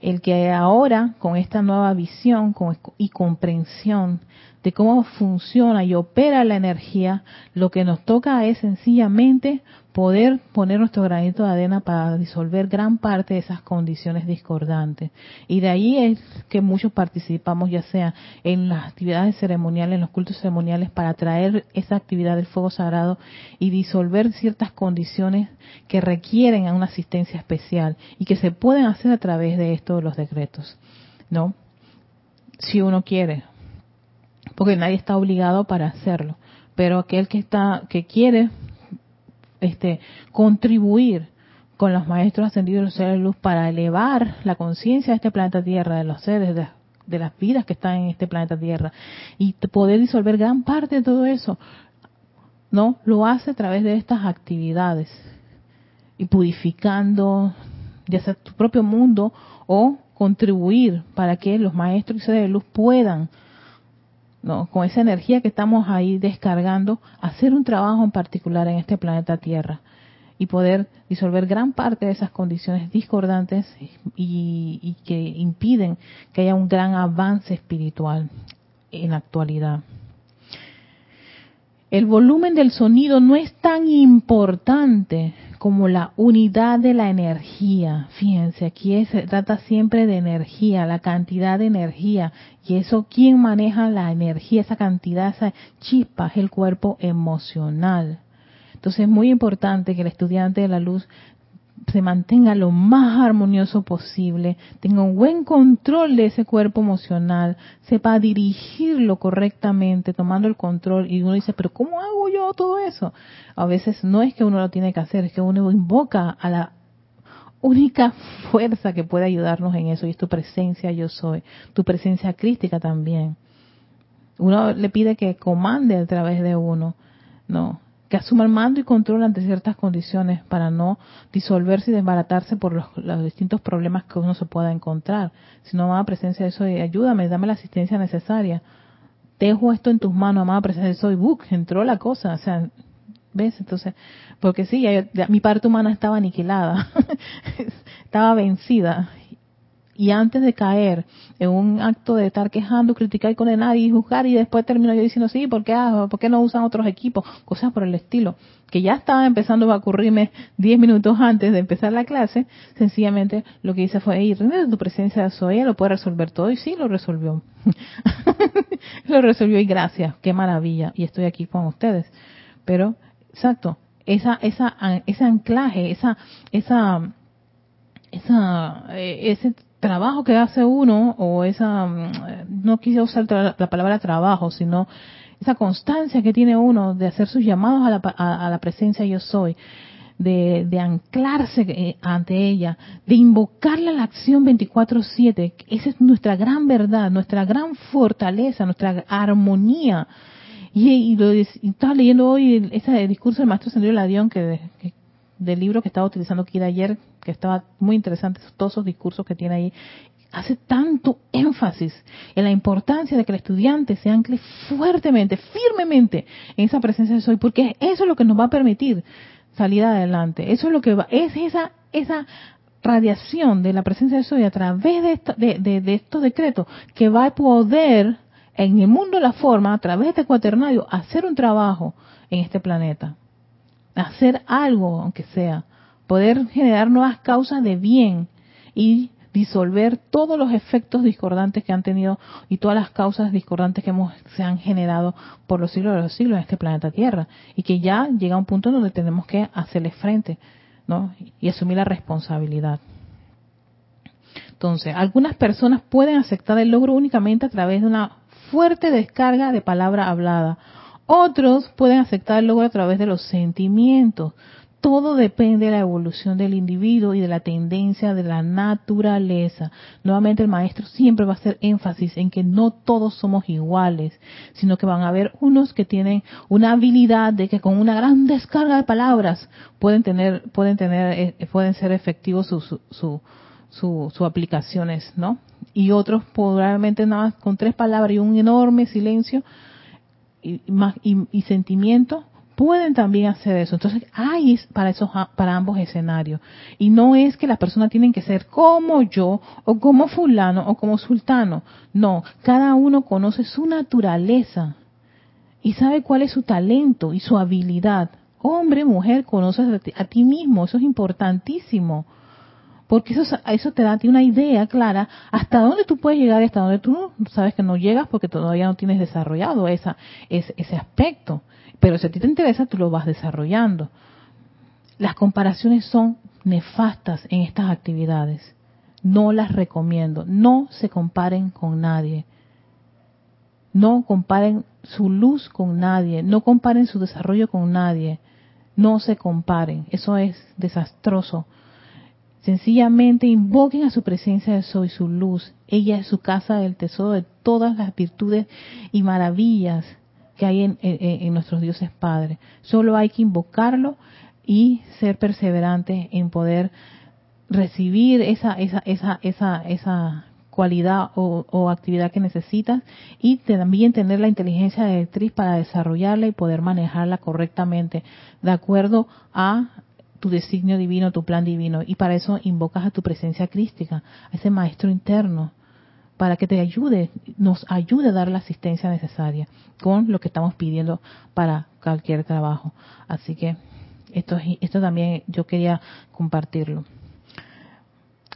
El que ahora con esta nueva visión y comprensión de cómo funciona y opera la energía, lo que nos toca es sencillamente poder poner nuestro granito de arena para disolver gran parte de esas condiciones discordantes. Y de ahí es que muchos participamos, ya sea en las actividades ceremoniales, en los cultos ceremoniales, para traer esa actividad del fuego sagrado y disolver ciertas condiciones que requieren una asistencia especial y que se pueden hacer a través de esto los decretos, ¿no? Si uno quiere, porque nadie está obligado para hacerlo. Pero aquel que está, que quiere, este, contribuir con los maestros ascendidos de los seres de luz para elevar la conciencia de este planeta Tierra, de los seres, de, de, las vidas que están en este planeta Tierra, y poder disolver gran parte de todo eso, ¿no? Lo hace a través de estas actividades y purificando ya sea tu propio mundo o contribuir para que los maestros y seres de luz puedan con esa energía que estamos ahí descargando, hacer un trabajo en particular en este planeta Tierra y poder disolver gran parte de esas condiciones discordantes y que impiden que haya un gran avance espiritual en la actualidad. El volumen del sonido no es tan importante como la unidad de la energía. Fíjense, aquí se trata siempre de energía, la cantidad de energía. Y eso, ¿quién maneja la energía, esa cantidad, esa chispa? Es el cuerpo emocional. Entonces es muy importante que el estudiante de la luz se mantenga lo más armonioso posible, tenga un buen control de ese cuerpo emocional, sepa dirigirlo correctamente, tomando el control. Y uno dice, pero ¿cómo hago yo todo eso? A veces no es que uno lo tiene que hacer, es que uno invoca a la única [laughs] fuerza que puede ayudarnos en eso y es tu presencia yo soy, tu presencia crística también. Uno le pide que comande a través de uno, no, que asuma el mando y control ante ciertas condiciones para no disolverse y desbaratarse por los, distintos problemas que uno se pueda encontrar. Si no, amada presencia de soy, ayúdame, dame la asistencia necesaria. Dejo esto en tus manos, amada presencia de soy, book, entró la cosa, o sea, ¿ves? Entonces, porque sí, mi parte humana estaba aniquilada, [laughs] estaba vencida y antes de caer en un acto de estar quejando, criticar y condenar y juzgar y después termino yo diciendo, sí, ¿por qué, ¿por qué no usan otros equipos? Cosas por el estilo, que ya estaba empezando a ocurrirme 10 minutos antes de empezar la clase, sencillamente lo que hice fue, ir de tu presencia soy, lo puede resolver todo y sí, lo resolvió. [laughs] lo resolvió y gracias, qué maravilla, y estoy aquí con ustedes. Pero, exacto, esa, esa, ese anclaje, esa, esa, esa, eh, ese trabajo que hace uno, o esa, mm, no quise usar la palabra trabajo, sino esa constancia que tiene uno de hacer sus llamados a la, a, la presencia yo soy, de, de, anclarse eh, ante ella, de invocarla a la acción 24/7. Esa es nuestra gran verdad, nuestra gran fortaleza, nuestra armonía. Y, y lo estaba leyendo hoy ese discurso del maestro Sendero Ladión que, que, del libro que estaba utilizando de ayer, que estaba muy interesante, todos esos discursos que tiene ahí, hace tanto énfasis en la importancia de que el estudiante se ancle fuertemente, firmemente en esa presencia de soy, porque eso es lo que nos va a permitir salir adelante. Eso es lo que va, es esa, esa radiación de la presencia de soy a través de, de, estos decretos que va a poder en el mundo de la forma, a través de este cuaternario, hacer un trabajo en este planeta. Hacer algo, aunque sea. Poder generar nuevas causas de bien y disolver todos los efectos discordantes que han tenido y todas las causas discordantes que hemos, se han generado por los siglos de los siglos en este planeta Tierra y que ya llega un punto donde tenemos que hacerle frente ¿no? y asumir la responsabilidad. Entonces, algunas personas pueden aceptar el logro únicamente a través de una fuerte descarga de palabra hablada. Otros pueden aceptar el logro a través de los sentimientos. Todo depende de la evolución del individuo y de la tendencia de la naturaleza. Nuevamente el maestro siempre va a hacer énfasis en que no todos somos iguales, sino que van a haber unos que tienen una habilidad de que con una gran descarga de palabras pueden tener, pueden tener, eh, pueden ser efectivos sus su, su, aplicaciones, ¿no? Y otros probablemente nada más con tres palabras y un enorme silencio y, y sentimiento pueden también hacer eso. Entonces, hay para esos para ambos escenarios. Y no es que las personas tienen que ser como yo o como fulano o como sultano. No, cada uno conoce su naturaleza y sabe cuál es su talento y su habilidad. Hombre, mujer, conoces a ti mismo, eso es importantísimo. Porque eso, eso te da una idea clara hasta dónde tú puedes llegar y hasta dónde tú sabes que no llegas porque todavía no tienes desarrollado esa, ese, ese aspecto. Pero si a ti te interesa, tú lo vas desarrollando. Las comparaciones son nefastas en estas actividades. No las recomiendo. No se comparen con nadie. No comparen su luz con nadie. No comparen su desarrollo con nadie. No se comparen. Eso es desastroso. Sencillamente invoquen a su presencia de soy su luz. Ella es su casa del tesoro de todas las virtudes y maravillas que hay en, nuestros dioses padres. Solo hay que invocarlo y ser perseverante en poder recibir esa, esa, esa, esa, esa cualidad o, actividad que necesitas y también tener la inteligencia de actriz para desarrollarla y poder manejarla correctamente de acuerdo a tu designio divino, tu plan divino. Y para eso invocas a tu presencia crística, a ese maestro interno, para que te ayude, nos ayude a dar la asistencia necesaria con lo que estamos pidiendo para cualquier trabajo. Así que esto, esto también yo quería compartirlo.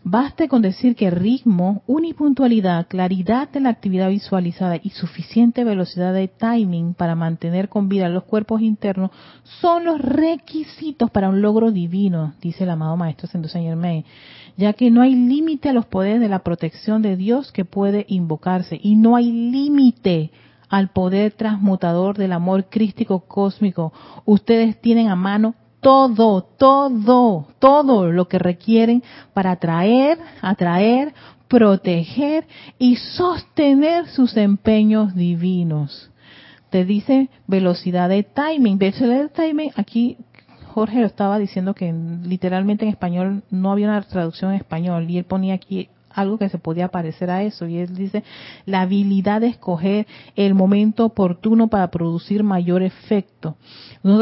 Baste con decir que ritmo, unipuntualidad, claridad de la actividad visualizada y suficiente velocidad de timing para mantener con vida los cuerpos internos son los requisitos para un logro divino, dice el amado Maestro Saint Germain, ya que no hay límite a los poderes de la protección de Dios que puede invocarse y no hay límite al poder transmutador del amor crístico cósmico. Ustedes tienen a mano todo, todo, todo lo que requieren para atraer, atraer, proteger y sostener sus empeños divinos. Te dice velocidad de timing. Velocidad de timing, aquí Jorge lo estaba diciendo que literalmente en español no había una traducción en español y él ponía aquí algo que se podía parecer a eso. Y él dice, la habilidad de escoger el momento oportuno para producir mayor efecto.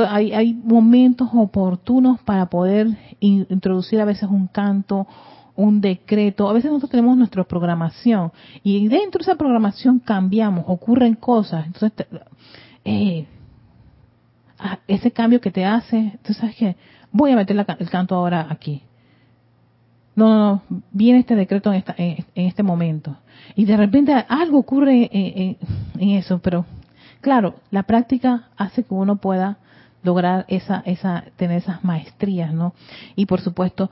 Hay, hay momentos oportunos para poder introducir a veces un canto, un decreto. A veces nosotros tenemos nuestra programación y dentro de esa programación cambiamos, ocurren cosas. Entonces, eh, ah, ese cambio que te hace, entonces sabes que voy a meter el canto ahora aquí no, no, no, viene este decreto en, este momento. Y de repente algo ocurre en, eso, pero claro, la práctica hace que uno pueda lograr esa, esa, tener esas maestrías, ¿no? Y por supuesto,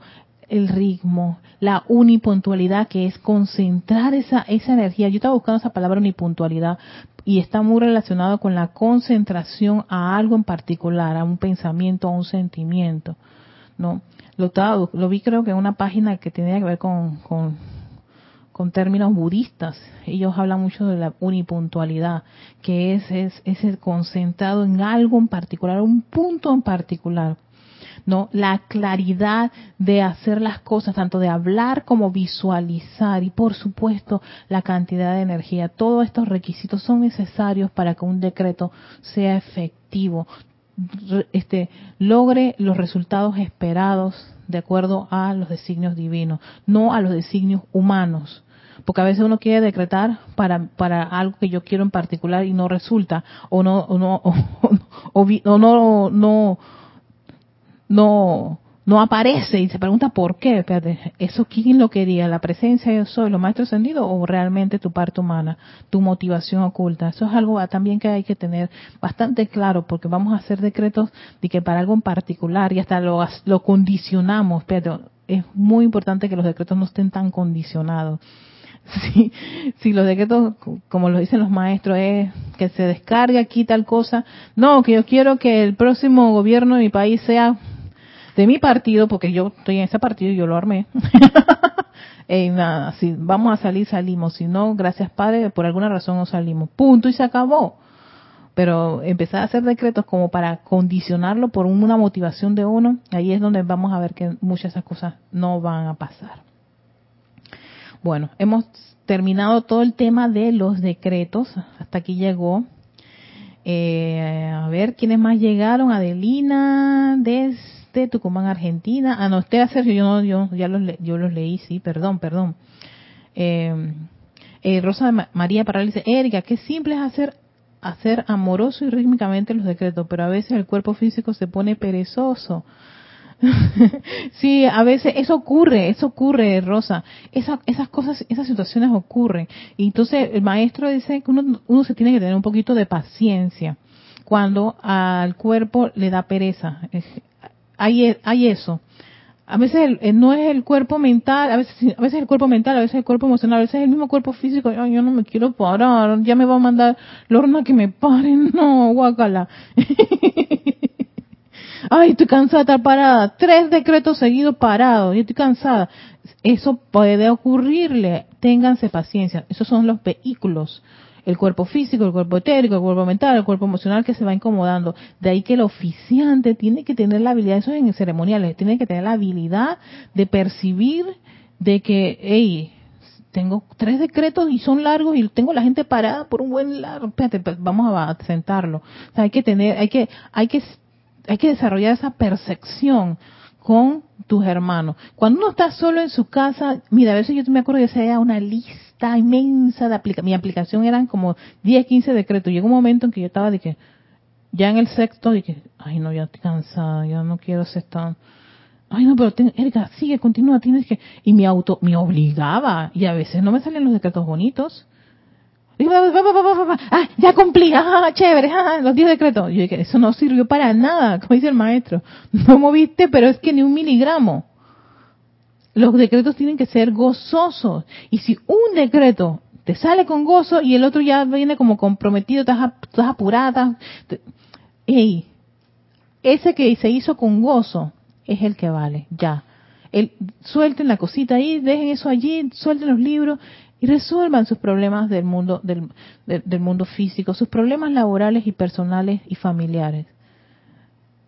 el ritmo, la unipuntualidad, que es concentrar esa, esa energía. Yo estaba buscando esa palabra unipuntualidad y está muy relacionado con la concentración a algo en particular, a un pensamiento, a un sentimiento, ¿no? Lo, lo vi creo que en una página que tenía que ver con, con, términos budistas. Ellos hablan mucho de la unipuntualidad, que es, es, es concentrado en algo en particular, un punto en particular. ¿no? La claridad de hacer las cosas, tanto de hablar como visualizar y por supuesto la cantidad de energía. Todos estos requisitos son necesarios para que un decreto sea efectivo este, logre los resultados esperados de acuerdo a los designios divinos, no a los designios humanos. porque a veces uno quiere decretar para, para algo que yo quiero en particular y no resulta, o no, o no, [laughs] o, no, no, no, no aparece y se pregunta por qué. Espérate, ¿eso quién lo quería? ¿La presencia yo soy, lo maestro ascendido o realmente tu parte humana, tu motivación oculta? Eso es algo también que hay que tener bastante claro porque vamos a hacer decretos de que para algo en particular y hasta lo, lo condicionamos. Espérate, es muy importante que los decretos no estén tan condicionados. [laughs] Si, si los decretos, como lo dicen los maestros, es que se descargue aquí tal cosa, no, que yo quiero que el próximo gobierno de mi país sea de mi partido, porque yo estoy en ese partido y yo lo armé. [laughs] y nada, si vamos a salir, salimos. Si no, gracias Padre, por alguna razón no salimos. Punto y se acabó. Pero empezar a hacer decretos como para condicionarlo por una motivación de uno, ahí es donde vamos a ver que muchas de esas cosas no van a pasar. Bueno, hemos terminado todo el tema de los decretos. Hasta aquí llegó. Eh, a ver quiénes más llegaron. Adelina desde Tucumán, Argentina. Ah, no, usted Sergio, yo, no, yo ya los, yo los leí, sí, perdón, perdón. Eh, eh, Rosa María Parral dice, Erika, qué simple es hacer, hacer amoroso y rítmicamente los decretos, pero a veces el cuerpo físico se pone perezoso. [laughs] sí, a veces eso ocurre, eso ocurre, Rosa. esas cosas, esas situaciones ocurren. Y entonces el maestro dice que uno, uno se tiene que tener un poquito de paciencia cuando al cuerpo le da pereza. Hay, hay eso. A veces no es el cuerpo mental, a veces, a veces el cuerpo mental, a veces el cuerpo emocional, a veces es el mismo cuerpo físico. Ay, yo no me quiero parar, ya me va a mandar Lorna que me pare, [laughs] no, guácala. [laughs] ay, estoy cansada de estar parada, tres decretos seguidos parados, y estoy cansada. Eso puede ocurrirle, ténganse paciencia, esos son los vehículos, el cuerpo físico, el cuerpo etérico, el cuerpo mental, el cuerpo emocional que se va incomodando. De ahí que el oficiante tiene que tener la habilidad, eso es en ceremoniales, tiene que tener la habilidad de percibir de que, hey, tengo tres decretos y son largos y tengo la gente parada por un buen largo. Espérate, pues, vamos a sentarlo. O sea, hay que tener, hay que, hay que hay que desarrollar esa percepción con tus hermanos. Cuando uno está solo en su casa, mira, a veces yo me acuerdo que se una lista inmensa de aplicaciones. Mi aplicación eran como 10, 15 decretos. Llegó un momento en que yo estaba de que, ya en el sexto, dije, ay no, ya estoy cansada, ya no quiero ser tan... Ay no, pero Erika, sigue, continúa, tienes que... Y mi auto me obligaba, y a veces no me salían los decretos bonitos, Ah, ya cumplí, [laughs] ah, chévere, ah, los 10 decretos. Yo dije, eso no sirvió para nada, [laughs] como dice el maestro. No moviste, pero es que ni un miligramo. Los decretos tienen que ser gozosos. Y si un decreto te sale con gozo y el otro ya viene como comprometido, estás, apurada, ey, ese que se hizo con gozo es el que vale, ya. El, suelten la cosita ahí, dejen eso allí, suelten los libros y resuelvan sus problemas del mundo del, del, mundo físico, sus problemas laborales y personales y familiares.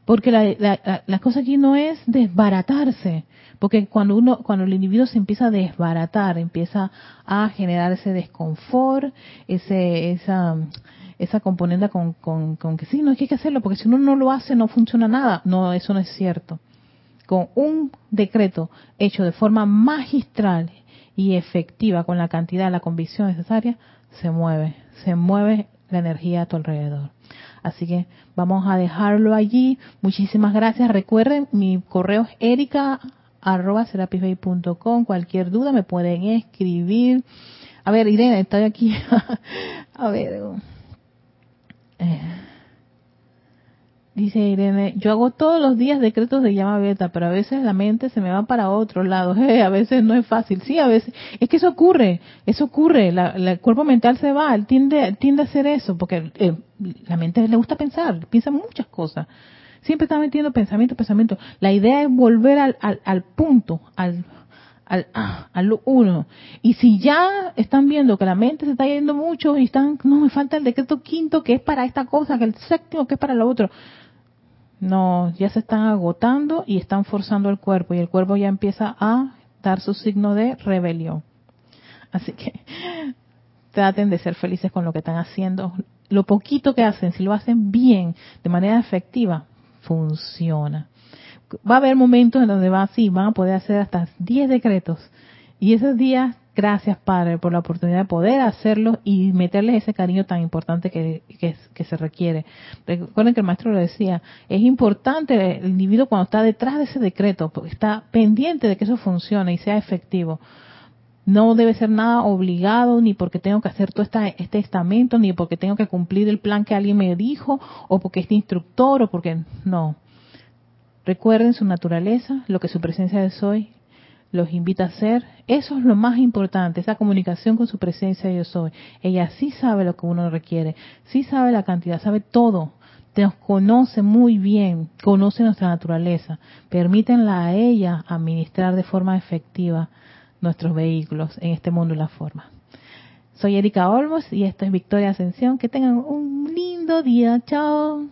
Porque la, la, la, cosa aquí no es desbaratarse, porque cuando uno, cuando el individuo se empieza a desbaratar, empieza a generar ese desconfort, ese, esa, esa componente con, con, con que sí, no es que hay que hacerlo, porque si uno no lo hace no funciona nada. No, eso no es cierto. Con un decreto hecho de forma magistral y efectiva con la cantidad, la convicción necesaria, se mueve, se mueve la energía a tu alrededor. Así que vamos a dejarlo allí. Muchísimas gracias. Recuerden, mi correo es erica Cualquier duda me pueden escribir. A ver, Irene, estoy aquí. [laughs] a ver. Eh, Dice Irene, yo hago todos los días decretos de llama beta, pero a veces la mente se me va para otro lado. [laughs] a veces no es fácil. Sí, a veces. Es que eso ocurre, eso ocurre. el cuerpo mental se va, tiende, tiende a hacer eso, porque eh, la mente le gusta pensar, piensa muchas cosas. Siempre está metiendo pensamiento, pensamiento. La idea es volver al, al, punto, al, al, ah, al uno. Y si ya están viendo que la mente se está yendo mucho y están, no, me falta el decreto quinto que es para esta cosa, que el séptimo que es para lo otro no, ya se están agotando y están forzando el cuerpo y el cuerpo ya empieza a dar su signo de rebelión. Así que traten de ser felices con lo que están haciendo. Lo poquito que hacen, si lo hacen bien, de manera efectiva, funciona. Va a haber momentos en donde va así, van a poder hacer hasta 10 decretos. Y esos días Gracias, Padre, por la oportunidad de poder hacerlo y meterles ese cariño tan importante que, que, se requiere. Recuerden que el maestro lo decía, es importante el individuo cuando está detrás de ese decreto, porque está pendiente de que eso funcione y sea efectivo. No debe ser nada obligado, ni porque tengo que hacer todo este estamento, ni porque tengo que cumplir el plan que alguien me dijo, o porque este instructor, o porque no. Recuerden su naturaleza, lo que su presencia de soy los invita a hacer. Eso es lo más importante, esa comunicación con su presencia yo soy. Ella sí sabe lo que uno requiere, sí sabe la cantidad, sabe todo. Nos conoce muy bien, conoce nuestra naturaleza. Permítenla a ella administrar de forma efectiva nuestros vehículos en este mundo y la forma. Soy Erika Olmos y esto es Victoria Ascensión. Que tengan un lindo día. Chao.